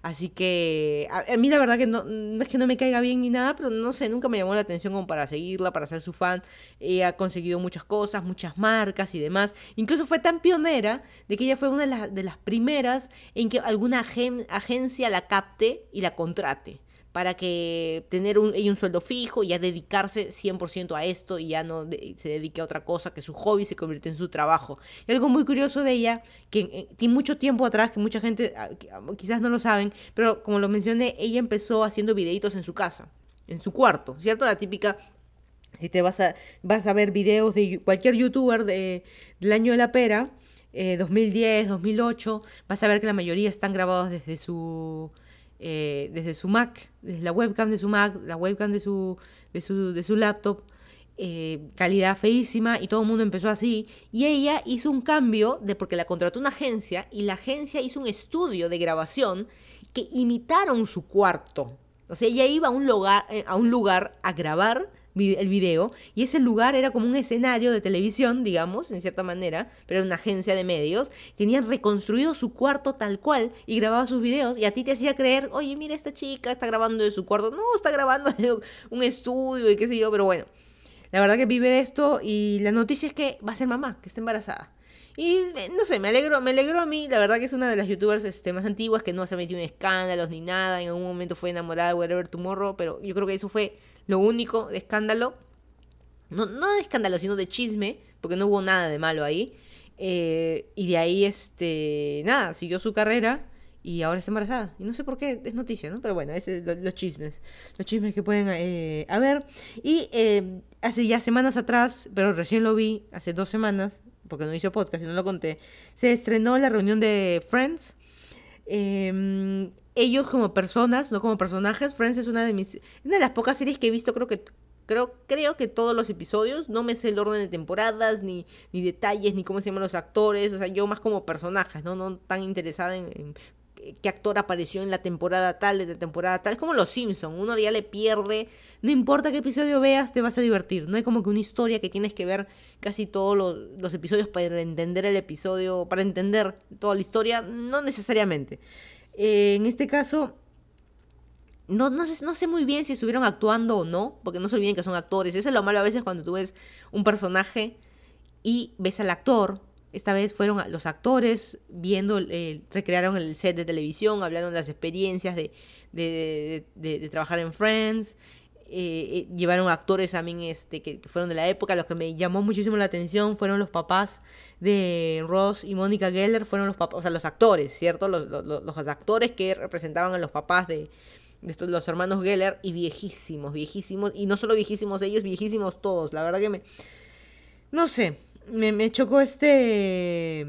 Así que a, mí la verdad que no, es que no me caiga bien ni nada, pero no sé, nunca me llamó la atención como para seguirla, para ser su fan. Ella ha conseguido muchas cosas, muchas marcas y demás. Incluso fue tan pionera de que ella fue una de las, de las primeras en que alguna agencia la capte y la contrate para que tener un, un sueldo fijo y ya dedicarse 100% a esto y ya no se dedique a otra cosa, que su hobby se convierte en su trabajo. Y algo muy curioso de ella, que eh, tiene mucho tiempo atrás, que mucha gente ah, ah, quizás no lo saben, pero como lo mencioné, ella empezó haciendo videitos en su casa, en su cuarto, ¿cierto? La típica Si te vas a, vas a ver videos de cualquier youtuber de, del año de la pera, 2010, eh, 2008, vas a ver que la mayoría están grabados desde su, eh, desde su Mac, desde la webcam de su Mac, la webcam de su, de su, de su laptop. Eh, calidad feísima y todo el mundo empezó así. Y ella hizo un cambio de porque la contrató una agencia y la agencia hizo un estudio de grabación que imitaron su cuarto. O sea, ella iba a un lugar, a, un lugar a grabar el video y ese lugar era como un escenario de televisión, digamos, en cierta manera, pero era una agencia de medios. Tenían reconstruido su cuarto tal cual y grababa sus videos y a ti te hacía creer, oye, mira, esta chica está grabando de su cuarto. No, está grabando de un estudio y qué sé yo, pero bueno. La verdad que vive de esto y la noticia es que va a ser mamá, que está embarazada. Y eh, no sé, me alegro, me alegro a mí, la verdad que es una de las youtubers este, más antiguas que no se ha metido en escándalos ni nada, en algún momento fue enamorada de Whatever Tomorrow, pero yo creo que eso fue lo único de escándalo, no, no de escándalo, sino de chisme, porque no hubo nada de malo ahí. Eh, y de ahí, este, nada, siguió su carrera y ahora está embarazada. Y no sé por qué, es noticia, ¿no? Pero bueno, es los chismes, los chismes que pueden eh, haber. Y eh, hace ya semanas atrás, pero recién lo vi, hace dos semanas, porque no hizo podcast y no lo conté, se estrenó la reunión de Friends. Eh, ellos como personas, no como personajes. Friends es una de mis una de las pocas series que he visto, creo que creo creo que todos los episodios, no me sé el orden de temporadas ni ni detalles ni cómo se llaman los actores, o sea, yo más como personajes, no no tan interesada en, qué actor apareció en la temporada tal, de la temporada tal, es como los Simpson, uno ya le pierde, no importa qué episodio veas, te vas a divertir, no hay como que una historia que tienes que ver casi todos los, los episodios para entender el episodio, para entender toda la historia, no necesariamente. Eh, en este caso, no, no, sé, no sé muy bien si estuvieron actuando o no, porque no se olviden que son actores. Eso es lo malo a veces cuando tú ves un personaje y ves al actor. Esta vez fueron los actores viendo, eh, recrearon el set de televisión, hablaron de las experiencias de, de, de trabajar en Friends. Eh, eh, llevaron actores también este, que, fueron de la época. Los que me llamó muchísimo la atención fueron los papás de Ross y Mónica Geller, fueron los papás, o sea, los actores, ¿cierto? Los, los, actores que representaban a los papás de, estos, los hermanos Geller y viejísimos, viejísimos, y no solo viejísimos ellos, viejísimos todos. La verdad que me... No sé, me, me chocó este...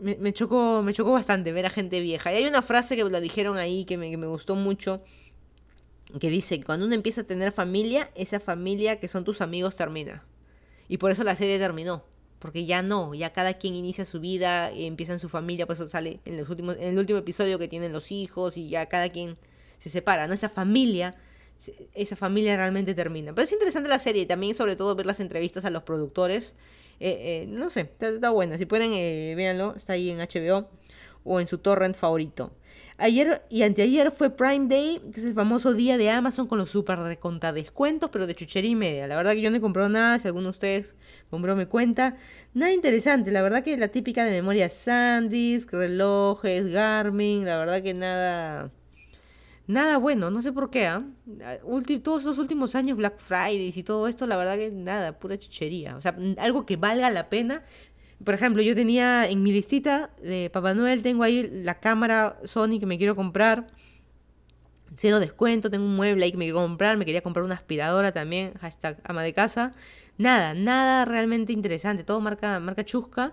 Me, me, chocó, me chocó bastante ver a gente vieja. Y hay una frase que la dijeron ahí que me, que me gustó mucho que dice cuando uno empieza a tener familia, esa familia que son tus amigos termina. Y por eso la serie terminó. Porque ya no, ya cada quien inicia su vida, empieza en su familia, por eso sale en, los últimos, en el último episodio que tienen los hijos y ya cada quien se separa, ¿no? Esa familia, esa familia realmente termina. Pero es interesante la serie y también sobre todo ver las entrevistas a los productores. Eh, eh, no sé, está, buena. Si pueden, eh, véanlo, está ahí en HBO o en su torrent favorito. Ayer y anteayer fue Prime Day, que es el famoso día de Amazon con los super reconta descuentos, pero de chuchería y media. La verdad que yo no he comprado nada, si alguno de ustedes compró me cuenta. Nada interesante, la verdad que la típica de memoria SanDisk, relojes, Garmin, la verdad que nada... Nada bueno, no sé por qué, ¿ah? todos los últimos años, Black Fridays y todo esto, la verdad que nada, pura chuchería. O sea, algo que valga la pena, por ejemplo, yo tenía en mi listita de Papá Noel, tengo ahí la cámara Sony que me quiero comprar. Cero descuento, tengo un mueble ahí que me quiero comprar, me quería comprar una aspiradora también, hashtag ama de casa. Nada, nada realmente interesante, todo marca, marca chusca,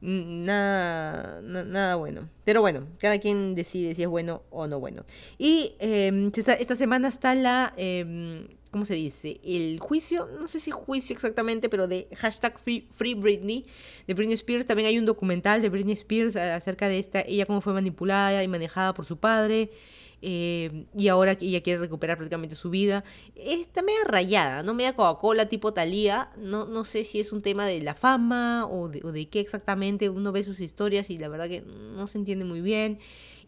nada, nada bueno. Pero bueno, cada quien decide si es bueno o no bueno. Y em, esta, semana está la... Eh, ¿cómo se dice? El juicio, no sé si juicio exactamente, pero de hashtag Free, Free Britney, de Britney Spears. También hay un documental de Britney Spears acerca de esta, ella cómo fue manipulada y manejada por su padre. Eh, y ahora ella quiere recuperar prácticamente su vida. Está media rayada, ¿no? Media Coca-Cola tipo Talía. No, no sé si es un tema de la fama o de, de qué exactamente. Uno ve sus historias y la verdad que no se entiende muy bien.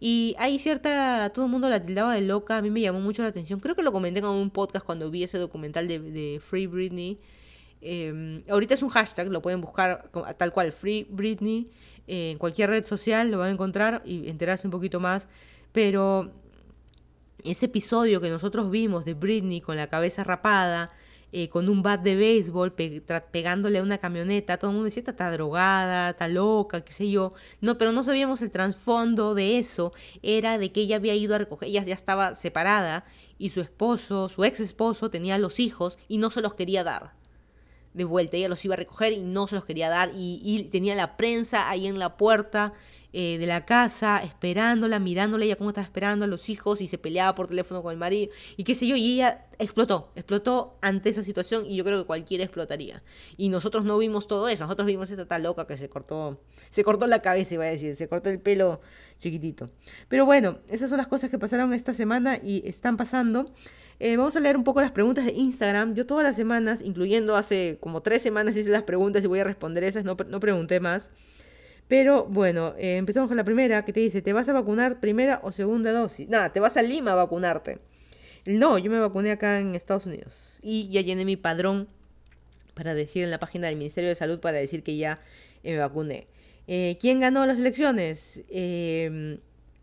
Y hay cierta, todo el mundo la tildaba de loca, a mí me llamó mucho la atención. Creo que lo comenté en un podcast cuando vi ese documental de, Free Britney. Em, ahorita es un hashtag, lo pueden buscar tal cual, Free Britney, en cualquier red social lo van a encontrar y enterarse un poquito más. Pero ese episodio que nosotros vimos de Britney con la cabeza rapada, eh, con un bat de béisbol pegándole a una camioneta, todo el mundo decía, está, drogada, está loca, qué sé yo. No, pero no sabíamos el trasfondo de eso, era de que ella había ido a recoger, ella ya estaba separada y su esposo, su ex esposo, tenía los hijos y no se los quería dar. de vuelta. Ella los iba a recoger y no se los quería dar. Y, tenía la prensa ahí en la puerta eh, de la casa, esperándola, mirándola, ella cómo estaba esperando a los hijos y se peleaba por teléfono con el marido. Y qué sé yo, y ella explotó, explotó ante esa situación y yo creo que cualquiera explotaría. Y nosotros no vimos todo eso, nosotros vimos esta tal loca que se cortó, se cortó la cabeza, iba a decir, se cortó el pelo chiquitito. Pero bueno, esas son las cosas que pasaron esta semana y están pasando. Eh, vamos a leer un poco las preguntas de Instagram. Yo todas las semanas, incluyendo hace como tres semanas, hice las preguntas y voy a responder esas, no, no pregunté más. Pero bueno, eh, empezamos con la primera que te dice, ¿te vas a vacunar primera o segunda dosis? Nada, te vas a Lima a vacunarte. No, yo me vacuné acá en Estados Unidos. Y ya llené mi padrón para decir en la página del Ministerio de Salud para decir que ya me vacuné. Eh, ¿Quién ganó las elecciones? Em,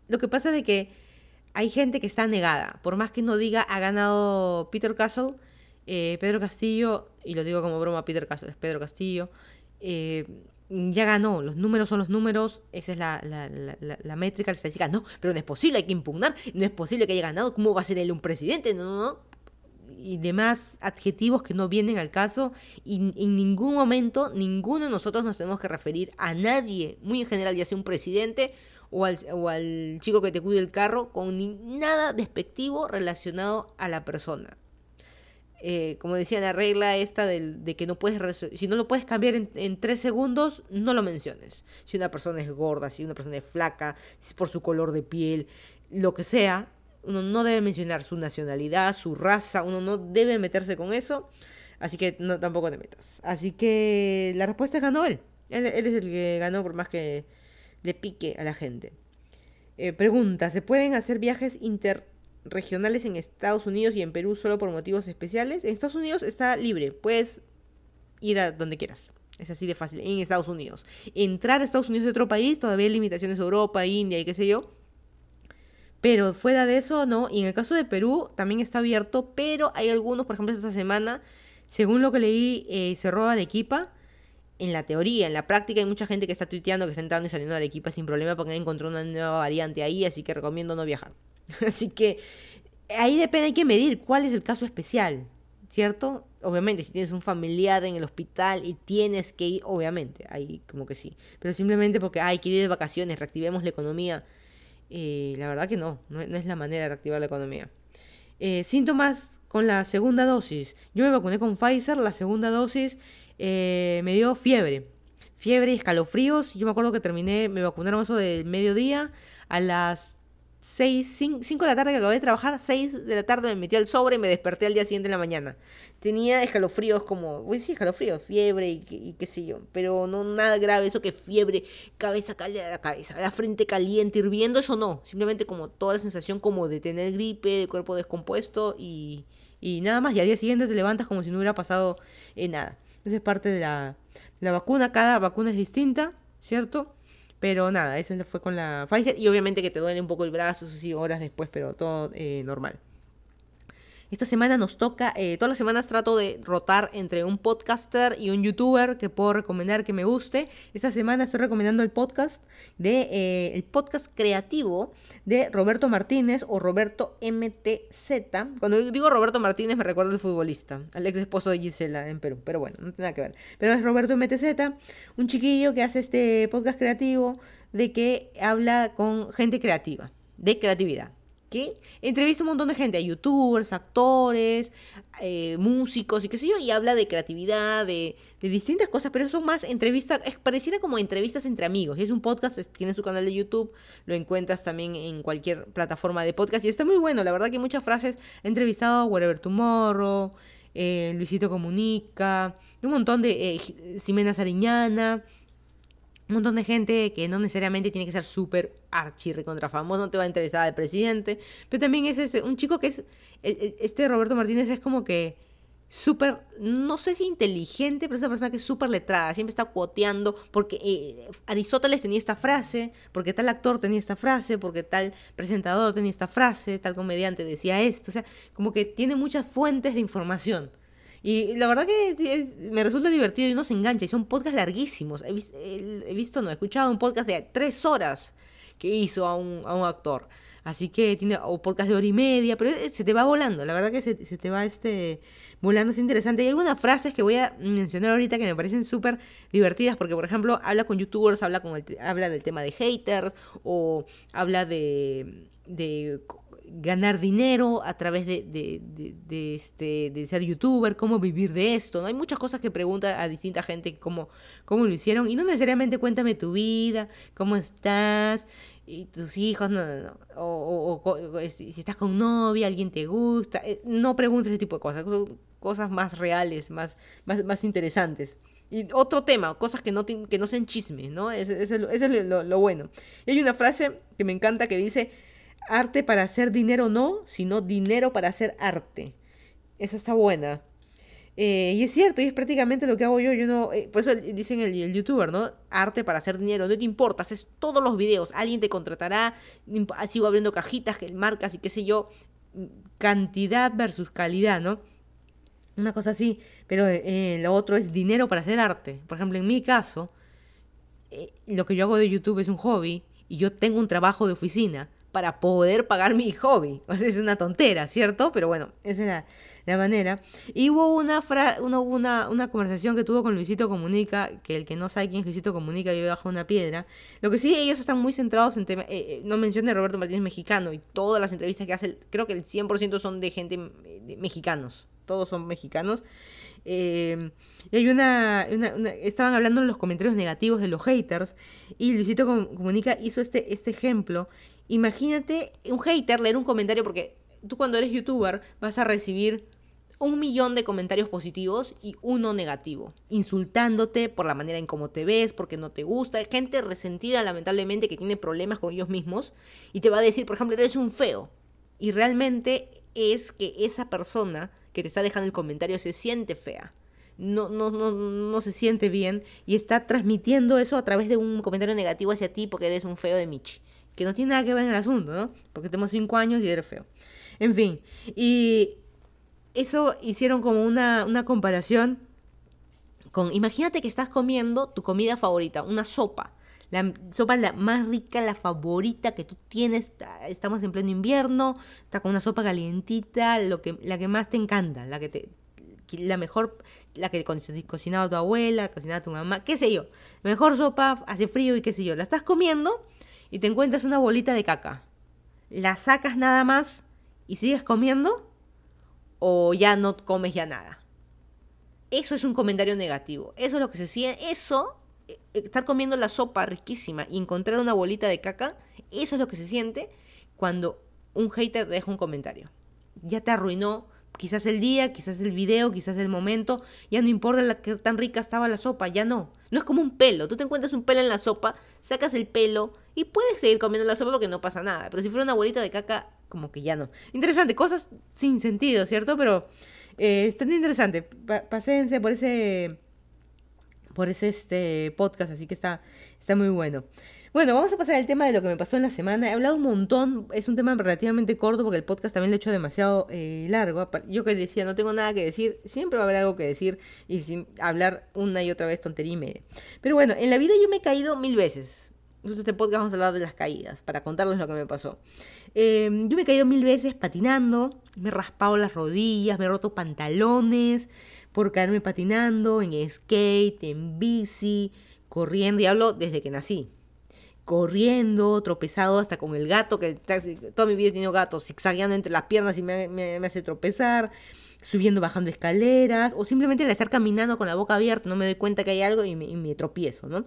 lo que pasa es que hay gente que está negada. Por más que no diga ha ganado Peter Castle, eh, Pedro Castillo, y lo digo como broma, Peter Castle es Pedro Castillo, eh, ya ganó, los números son los números, esa es la, la, métrica, la estadística, no, pero no es posible, hay que impugnar, no es posible que haya ganado, ¿cómo va a ser él un presidente? No, no, no. Y demás adjetivos que no vienen al caso, y en ningún momento, ninguno de nosotros nos tenemos que referir a nadie, muy en general, ya sea un presidente o al, chico que te cuide el carro con nada despectivo relacionado a la persona. Eh, como decía la regla esta de, que no puedes si no lo puedes cambiar en, tres segundos, no lo menciones. Si una persona es gorda, si una persona es flaca, si por su color de piel, lo que sea, uno no debe mencionar su nacionalidad, su raza, uno no debe meterse con eso. Así que no tampoco te metas. Así que la respuesta es ganó él. Él, es el que ganó por más que le pique a la gente. Eh, pregunta, ¿se pueden hacer viajes interregionales en Estados Unidos y en Perú solo por motivos especiales? En Estados Unidos está libre, puedes ir a donde quieras. Es así de fácil, en Estados Unidos. Entrar a Estados Unidos de otro país, todavía hay limitaciones de Europa, India y qué sé yo. Pero fuera de eso, no. Y en el caso de Perú también está abierto, pero hay algunos, por ejemplo, esta semana, según lo que leí, eh, cerró Arequipa en la teoría, en la práctica hay mucha gente que está tuiteando que está entrando y saliendo de Arequipa sin problema porque encontró una nueva variante ahí, así que recomiendo no viajar. así que ahí depende, hay que medir cuál es el caso especial, ¿cierto? Obviamente, si tienes un familiar en el hospital y tienes que ir, obviamente, ahí como que sí. Pero simplemente porque, hay que ir de vacaciones, reactivemos la economía. Eh, la verdad que no, no, es la manera de reactivar la economía. Eh, síntomas con la segunda dosis. Yo me vacuné con Pfizer, la segunda dosis eh, me dio fiebre. Fiebre y escalofríos. Yo me acuerdo que terminé, me vacunaron eso del mediodía. A las 6, 5, de la tarde que acabé de trabajar, 6 de la tarde me metí al sobre y me desperté al día siguiente en la mañana. Tenía escalofríos como, voy sí, escalofríos, fiebre y, qué sé yo, pero no nada grave, eso que fiebre, cabeza caliente, la cabeza, la frente caliente, hirviendo, eso no, simplemente como toda la sensación como de tener gripe, de cuerpo descompuesto y, y nada más, y al día siguiente te levantas como si no hubiera pasado eh, nada. Esa es parte de la, la vacuna. Cada vacuna es distinta, ¿cierto? Pero nada, esa fue con la Pfizer. Y obviamente que te duele un poco el brazo, sí, horas después, pero todo eh, normal. Esta semana nos toca, eh, todas las semanas trato de rotar entre un podcaster y un youtuber que puedo recomendar que me guste. Esta semana estoy recomendando el podcast de eh, el podcast creativo de Roberto Martínez o Roberto MTZ. Cuando digo Roberto Martínez me recuerda al futbolista, al ex esposo de Gisela en Perú, pero bueno, no tiene nada que ver. Pero es Roberto MTZ, un chiquillo que hace este podcast creativo de que habla con gente creativa, de creatividad que entrevista un montón de gente, a youtubers, actores, eh, músicos y qué sé yo, y habla de creatividad, de, distintas cosas, pero son más entrevistas, pareciera como entrevistas entre amigos. Es un podcast, tiene su canal de YouTube, lo encuentras también en cualquier plataforma de podcast y está muy bueno, la verdad que muchas frases, he entrevistado a Whatever Tomorrow, eh, Luisito Comunica, un montón de eh, Ximena Sariñana un montón de gente que no necesariamente tiene que ser súper archi contra famoso, no te va a interesar al presidente, pero también es este, un chico que es, este Roberto Martínez es como que súper, no sé si inteligente, pero es una persona que es súper letrada, siempre está cuoteando, porque eh, Aristóteles tenía esta frase, porque tal actor tenía esta frase, porque tal presentador tenía esta frase, tal comediante decía esto, o sea, como que tiene muchas fuentes de información. Y la verdad que me resulta divertido y uno se engancha. Y son podcasts larguísimos. He, visto, no, he escuchado un podcast de tres horas que hizo a un, a un actor. Así que tiene o podcast de hora y media, pero eh, se te va volando, la verdad que se, se te va este volando, es interesante. Hay algunas frases que voy a mencionar ahorita que me parecen súper divertidas, porque por ejemplo habla con youtubers, habla, con el, habla del tema de haters, o habla de, de ganar dinero a través de, de, de, este, de ser youtuber, cómo vivir de esto. ¿no? Hay muchas cosas que pregunta a distinta gente cómo, cómo lo hicieron. Y no necesariamente cuéntame tu vida, cómo estás, y tus hijos, no, no, no. O, o, si estás con novia, alguien te gusta. Eh, no preguntes ese tipo de cosas, cosas más reales, más, más, más interesantes. Y otro tema, cosas que no, que no sean chismes, ¿no? Ese, es, lo, lo, bueno. Y hay una frase que me encanta que dice, arte para hacer dinero no, sino dinero para hacer arte. Esa está buena. Eh, y es cierto, y es prácticamente lo que hago yo. Yo no. Eh, por eso dicen el, youtuber, ¿no? Arte para hacer dinero. No te importa, haces todos los videos. Alguien te contratará. Sigo abriendo cajitas, marcas y qué sé yo. Cantidad versus calidad, ¿no? Una cosa así. Pero eh, lo otro es dinero para hacer arte. Por ejemplo, en mi caso, lo que yo hago de YouTube es un hobby. Y yo tengo un trabajo de oficina para poder pagar mi hobby. O sea, es una tontera, ¿cierto? Pero bueno, esa es la, manera. Y hubo una, una, una, conversación que tuvo con Luisito Comunica, que el que no sabe quién es Luisito Comunica vive bajo una piedra. Lo que sí, ellos están muy centrados en temas, eh, eh, no mencioné Roberto Martínez mexicano, y todas las entrevistas que hace, creo que el 100% son de gente de mexicanos, todos son mexicanos. Eh, y hay una, Estaban hablando en los comentarios negativos de los haters. Y Luisito Comunica hizo este, este ejemplo. Imagínate un hater leer un comentario porque tú cuando eres youtuber vas a recibir un millón de comentarios positivos y uno negativo, insultándote por la manera en cómo te ves, porque no te gusta, gente resentida lamentablemente que tiene problemas con ellos mismos y te va a decir, por ejemplo, eres un feo. Y realmente es que esa persona que te está dejando el comentario se siente fea. No, no, no, no se siente bien y está transmitiendo eso a través de un comentario negativo hacia ti porque eres un feo de Michi. Que no tiene nada que ver en el asunto, ¿no? Porque tenemos cinco años y eres feo. En fin, y eso hicieron como una, una comparación con, imagínate que estás comiendo tu comida favorita, una sopa. La sopa la más rica, la favorita que tú tienes. Estamos en pleno invierno, está con una sopa calientita, lo que, la que más te encanta, la que te, la mejor, la que cocinaba tu abuela, cocinaba tu mamá, qué sé yo. Mejor sopa, hace frío y qué sé yo. La estás comiendo y te encuentras una bolita de caca. La sacas nada más y sigues comiendo o ya no comes ya nada. Eso es un comentario negativo. Eso es lo que se siente. Eso, eh, estar comiendo la sopa riquísima y encontrar una bolita de caca, eso es lo que se siente cuando un hater deja un comentario. Ya te arruinó quizás el día, quizás el video, quizás el momento. Ya no importa la que tan rica estaba la sopa, ya no. No es como un pelo. Tú te encuentras un pelo en la sopa, sacas el pelo y puedes seguir comiendo la sopa porque no pasa nada. Pero si fuera una bolita de caca, como que ya no. Interesante, cosas sin sentido, ¿cierto? Pero eh, está interesante. paséense por ese por ese este podcast, así que está, está muy bueno. Bueno, vamos a pasar al tema de lo que me pasó en la semana. He hablado un montón, es un tema relativamente corto porque el podcast también lo he hecho demasiado eh, largo. Yo que decía, no tengo nada que decir, siempre va a haber algo que decir y sin hablar una y otra vez tontería y media. Pero bueno, en la vida yo me he caído mil veces. En este podcast vamos a hablar de las caídas, para contarles lo que me pasó. Em, yo me he caído mil veces patinando, me he raspado las rodillas, me he roto pantalones por caerme patinando, en skate, en bici, corriendo, y hablo desde que nací. Corriendo, tropezado hasta con el gato, que toda mi vida he tenido gatos, zigzagueando entre las piernas y me, hace tropezar, subiendo, bajando escaleras, o simplemente al estar caminando con la boca abierta, no me doy cuenta que hay algo y me, tropiezo, ¿no?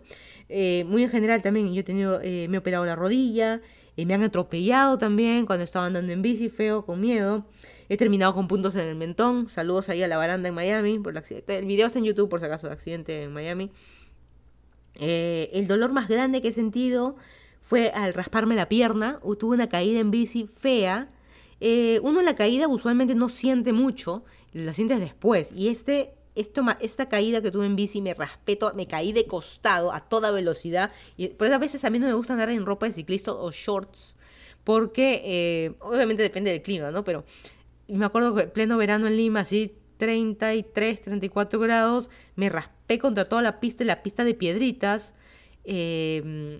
Eh, muy en general también, yo he tenido, eh, me he operado la rodilla, y me han atropellado también cuando estaba andando en bici, feo, con miedo. He terminado con puntos en el mentón. Saludos ahí a la baranda en Miami por el accidente. El video está en YouTube por si acaso, el accidente en Miami. Eh, el dolor más grande que he sentido fue al rasparme la pierna. Tuve una caída en bici fea. Eh, uno en la caída usualmente no siente mucho, la sientes después. Y este esta caída que tuve en bici me respeto, me caí de costado a toda velocidad. Y por eso a veces a mí no me gusta andar en ropa de ciclista o shorts, porque eh, obviamente depende del clima, ¿no? Pero me acuerdo que en pleno verano en Lima, así 33, 34 grados, me raspé contra toda la pista, la pista de piedritas. Em,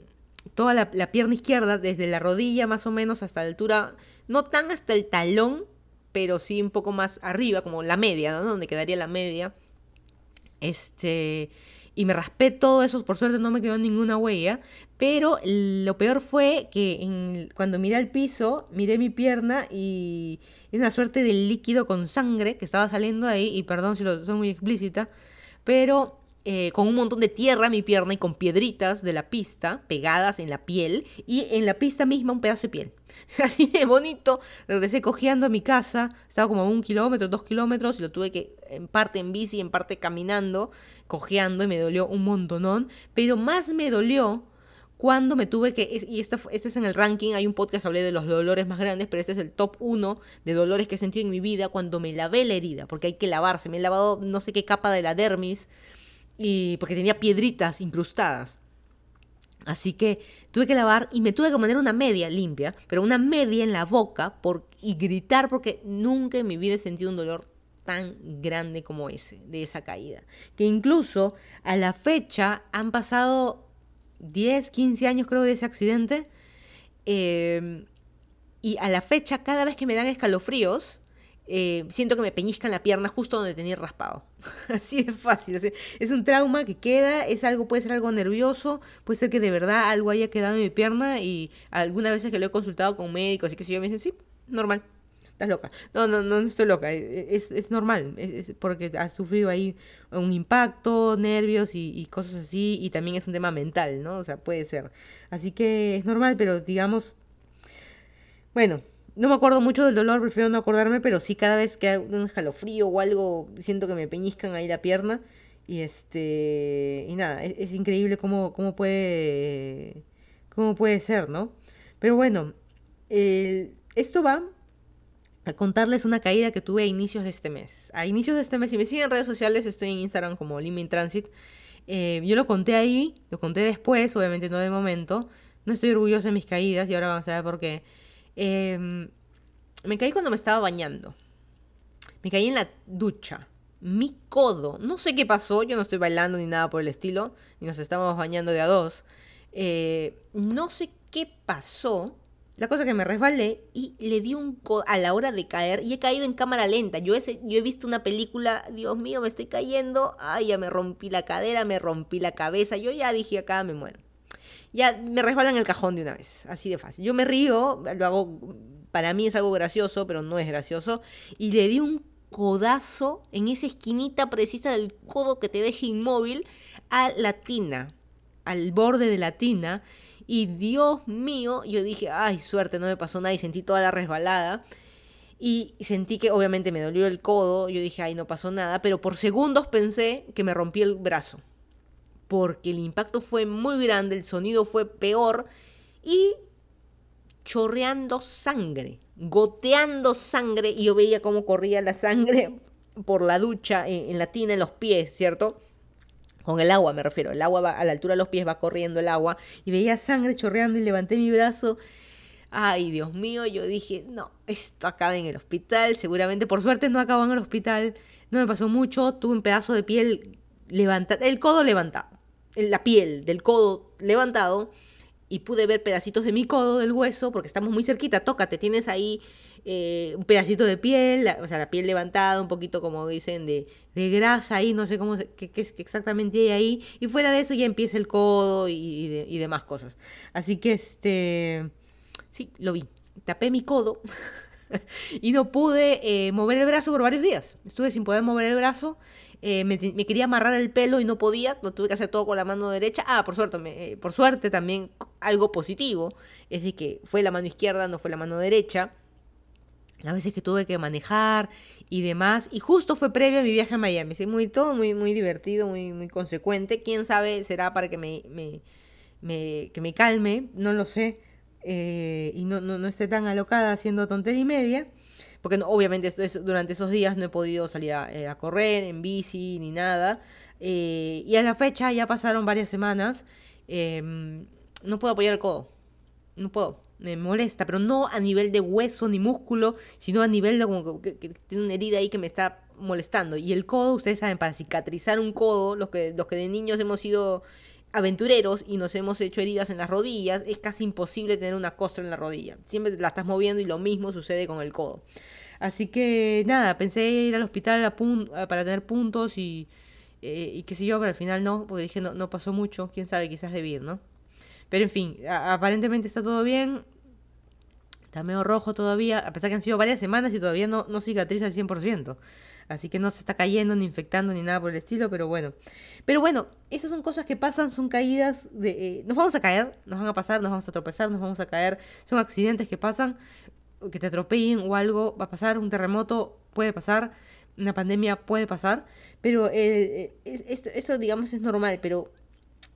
toda la, la, pierna izquierda, desde la rodilla más o menos hasta la altura, no tan hasta el talón, pero sí un poco más arriba, como la media, ¿no? Donde quedaría la media. Este, y me raspé todo eso, por suerte no me quedó ninguna huella, pero lo peor fue que cuando miré al piso, miré mi pierna y es una suerte de líquido con sangre que estaba saliendo ahí, y perdón si lo soy muy explícita, pero eh, con un montón de tierra en mi pierna y con piedritas de la pista pegadas en la piel y en la pista misma un pedazo de piel. Así de bonito. Regresé cojeando a mi casa. Estaba como a un kilómetro, dos kilómetros y lo tuve que en parte en bici, en parte caminando, cojeando y me dolió un montonón. Pero más me dolió cuando me tuve que, y este, este es en el ranking, hay un podcast que hablé de los dolores más grandes, pero este es el top 1 de dolores que he sentido en mi vida cuando me lavé la herida, porque hay que lavarse, me he lavado no sé qué capa de la dermis, y porque tenía piedritas incrustadas. Así que tuve que lavar y me tuve que poner una media limpia, pero una media en la boca por, y gritar porque nunca en mi vida he sentido un dolor tan grande como ese, de esa caída. Que incluso a la fecha han pasado 10, 15 años creo de ese accidente. Eh, y a la fecha, cada vez que me dan escalofríos, eh, siento que me peñizcan la pierna justo donde tenía raspado. Así de fácil. es un trauma que queda, es algo, puede ser algo nervioso, puede ser que de verdad algo haya quedado en mi pierna y algunas veces que lo he consultado con médicos y que si yo me dicen, sí, normal, estás loca. No, no, no, estoy loca, e, e, es, es normal, es, porque has sufrido ahí un impacto, nervios y cosas así, y también es un tema mental, ¿no? O sea, puede ser. Así que es normal, pero digamos, bueno, no me acuerdo mucho del dolor, prefiero no acordarme, pero sí cada vez que hay un escalofrío o algo, siento que me peñizcan ahí la pierna. Y este. Y nada, es, increíble cómo, cómo puede. cómo puede ser, ¿no? Pero bueno, esto va a contarles una caída que tuve a inicios de este mes. A inicios de este mes, si me siguen en redes sociales, estoy en Instagram como Limin Transit. Eh, yo lo conté ahí, lo conté después, obviamente no de momento. No estoy orgullosa de mis caídas y ahora vamos a ver por qué. Em, me caí cuando me estaba bañando. Me caí en la ducha. Mi codo, no sé qué pasó, yo no estoy bailando ni nada por el estilo, ni nos estábamos bañando de a dos. Eh, no sé qué pasó. La cosa que me resbalé y le di un codo a la hora de caer y he caído en cámara lenta. Yo, yo he visto una película, Dios mío, me estoy cayendo. Ay, ya me rompí la cadera, me rompí la cabeza. Yo ya dije, acá me muero ya me resbalan el cajón de una vez, así de fácil. Yo me río, lo hago, para mí es algo gracioso, pero no es gracioso, y le di un codazo en esa esquinita precisa del codo que te deja inmóvil a la tina, al borde de la tina, y Dios mío, yo dije, ay, suerte, no me pasó nada, y sentí toda la resbalada. Y sentí que obviamente me dolió el codo, yo dije, ay, no pasó nada, pero por segundos pensé que me rompí el brazo porque el impacto fue muy grande, el sonido fue peor y chorreando sangre, goteando sangre y yo veía cómo corría la sangre por la ducha en, la tina en los pies, ¿cierto? Con el agua me refiero, el agua va a la altura de los pies, va corriendo el agua y veía sangre chorreando y levanté mi brazo. Ay, Dios mío, yo dije, no, esto acaba en el hospital, seguramente, por suerte no acabó en el hospital, no me pasó mucho, tuve un pedazo de piel levantado, el codo levantado la piel del codo levantado y pude ver pedacitos de mi codo, del hueso, porque estamos muy cerquita, tócate, tienes ahí eh, un pedacito de piel, o sea, la piel levantada, un poquito como dicen, de, de grasa ahí, no sé cómo, qué, qué, exactamente hay ahí, y fuera de eso ya empieza el codo y, y demás cosas. Así que, este, sí, lo vi, tapé mi codo. y no pude eh, mover el brazo por varios días. Estuve sin poder mover el brazo eh, me, quería amarrar el pelo y no podía, lo tuve que hacer todo con la mano derecha. Ah, por suerte, eh, por suerte también algo positivo es de que fue la mano izquierda, no fue la mano derecha. Las veces que tuve que manejar y demás. Y justo fue previo a mi viaje a Miami. Sí, muy, todo muy, muy divertido, muy, muy consecuente. Quién sabe, será para que me, me, que me calme, no lo sé. Eh, y no, no, no esté tan alocada haciendo tontería y media porque obviamente durante esos días no he podido salir a, eh, correr en bici ni nada. Eh, y a la fecha ya pasaron varias semanas. Em, no puedo apoyar el codo. No puedo. Me molesta, pero no a nivel de hueso ni músculo, sino a nivel de como que, tiene una herida ahí que me está molestando. Y el codo, ustedes saben, para cicatrizar un codo, los que, los que de niños hemos sido aventureros y nos hemos hecho heridas en las rodillas, es casi imposible tener una costra en la rodilla. Siempre la estás moviendo y lo mismo sucede con el codo. Así que nada, pensé ir al hospital para tener puntos y, eh, y qué sé yo, pero al final no, porque dije no, no pasó mucho, quién sabe, quizás debir, ¿no? Pero en fin, aparentemente está todo bien. Está medio rojo todavía, a pesar que han sido varias semanas y todavía no, no cicatriza al 100%. Así que no se está cayendo, ni infectando, ni nada por el estilo, pero bueno. Pero bueno, esas son cosas que pasan, son caídas de... Eh, nos vamos a caer, nos van a pasar, nos vamos a tropezar, nos vamos a caer. Son accidentes que pasan, que te atropellen o algo va a pasar, un terremoto puede pasar, una pandemia puede pasar, pero eh, eh, esto, digamos es normal, pero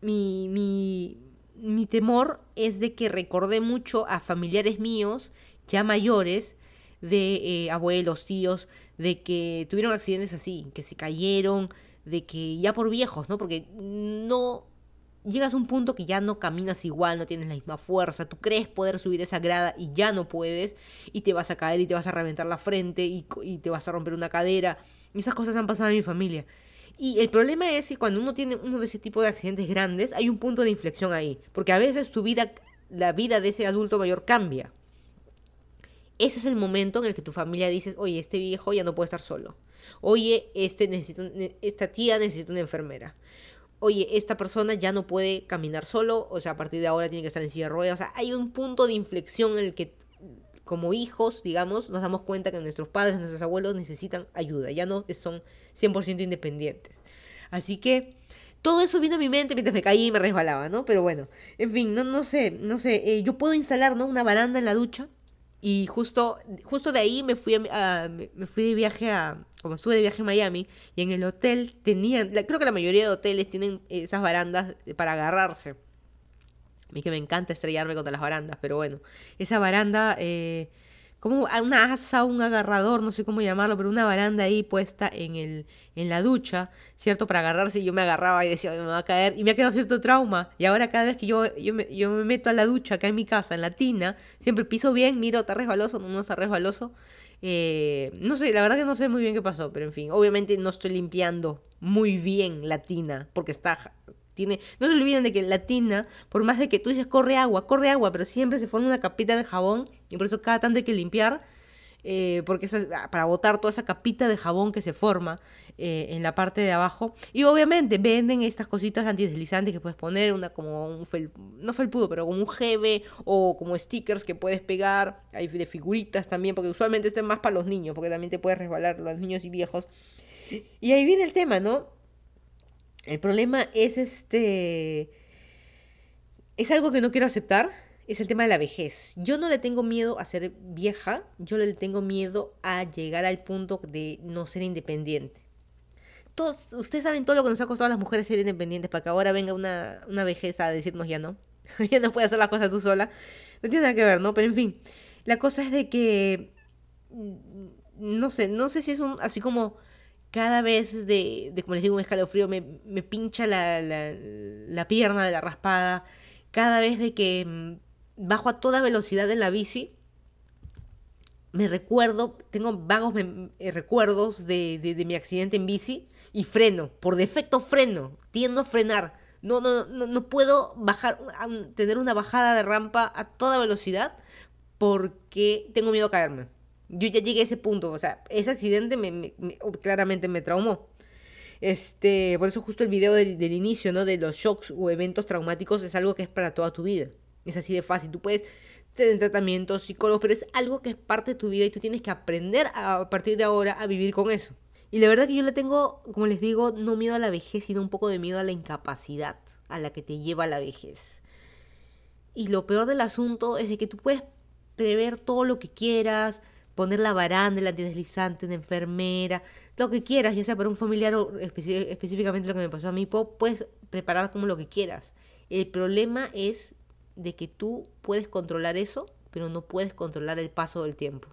mi, mi, mi temor es de que recordé mucho a familiares míos ya mayores, de abuelos, tíos, de que tuvieron accidentes así, que se cayeron, de que ya por viejos, ¿no? Porque no llegas a un punto que ya no caminas igual, no tienes la misma fuerza, tú crees poder subir esa grada y ya no puedes, y te vas a caer y te vas a reventar la frente y, te vas a romper una cadera. Y esas cosas han pasado en mi familia. Y el problema es que cuando uno tiene uno de ese tipo de accidentes grandes, hay un punto de inflexión ahí, porque a veces tu vida, la vida de ese adulto mayor cambia ese es el momento en el que tu familia dices, oye, este viejo ya no puede estar solo. Oye, este necesita, esta tía necesita una enfermera. Oye, esta persona ya no puede caminar solo, o sea, a partir de ahora tiene que estar en silla de ruedas. O sea, hay un punto de inflexión en el que, como hijos, digamos, nos damos cuenta que nuestros padres, nuestros abuelos necesitan ayuda, ya no son 100% independientes. Así que todo eso vino a mi mente mientras me caí y me resbalaba, ¿no? Pero bueno, en fin, no, no sé, no sé, eh, yo puedo instalar, ¿no? Una baranda en la ducha y justo, justo de ahí me fui, a, me fui de viaje a, como estuve de viaje a Miami, y en el hotel tenían, creo que la mayoría de hoteles tienen esas barandas para agarrarse. A mí que me encanta estrellarme contra las barandas, pero bueno, esa baranda eh, como una asa, un agarrador, no sé cómo llamarlo, pero una baranda ahí puesta en, el, en la ducha, ¿cierto? Para agarrarse y yo me agarraba y decía, me va a caer. Y me ha quedado cierto trauma. Y ahora cada vez que yo, yo, me, yo me meto a la ducha acá en mi casa, en la tina, siempre piso bien, miro, está resbaloso, no, no está resbaloso. Eh, no sé, la verdad que no sé muy bien qué pasó, pero en fin, obviamente no estoy limpiando muy bien la tina porque está no se olviden de que la tina, por más de que tú dices corre agua, corre agua, pero siempre se forma una capita de jabón y por eso cada tanto hay que limpiar. Eh, porque ah, para botar toda esa capita de jabón que se forma eh, en la parte de abajo. Y obviamente venden estas cositas antideslizantes que puedes poner, una como un fel, no felpudo, pero como un GB o como stickers que puedes pegar. Hay de figuritas también, porque usualmente están más para los niños, porque también te puedes resbalar los niños y viejos. Y ahí viene el tema, ¿no? El problema es este... Es algo que no quiero aceptar, es el tema de la vejez. Yo no le tengo miedo a ser vieja, yo le tengo miedo a llegar al punto de no ser independiente. Todos, ustedes saben todo lo que nos ha costado a las mujeres ser independientes para que ahora venga una, una vejez a decirnos ya no. ya no puedes hacer las cosas tú sola. No tiene nada que ver, ¿no? Pero en fin, la cosa es de que... Mm, no sé, no sé si es un, así como cada vez de, como les digo, un escalofrío me, pincha la, pierna de la raspada, cada vez de que mm, bajo a toda velocidad en la bici, me recuerdo, tengo vagos eh, recuerdos de, de, mi accidente en bici y freno, por defecto freno, tiendo a frenar. No, no, no, no puedo bajar, tener una bajada de rampa a toda velocidad porque tengo miedo a caerme. Yo ya llegué a ese punto, o sea, ese accidente me, claramente me traumó. Este, por eso justo el video del, inicio, ¿no? De los shocks o eventos traumáticos es algo que es para toda tu vida. Es así de fácil. Tú puedes tener tratamientos, psicólogos, pero es algo que es parte de tu vida y tú tienes que aprender a, partir de ahora a vivir con eso. Y la verdad que yo le tengo, como les digo, no miedo a la vejez, sino un poco de miedo a la incapacidad a la que te lleva la vejez. Y lo peor del asunto es de que tú puedes prever todo lo que quieras, poner la baranda, el antideslizante, una enfermera, lo que quieras, ya sea para un familiar o específicamente lo que me pasó a mí, puedes preparar como lo que quieras. El problema es de que tú puedes controlar eso, pero no puedes controlar el paso del tiempo.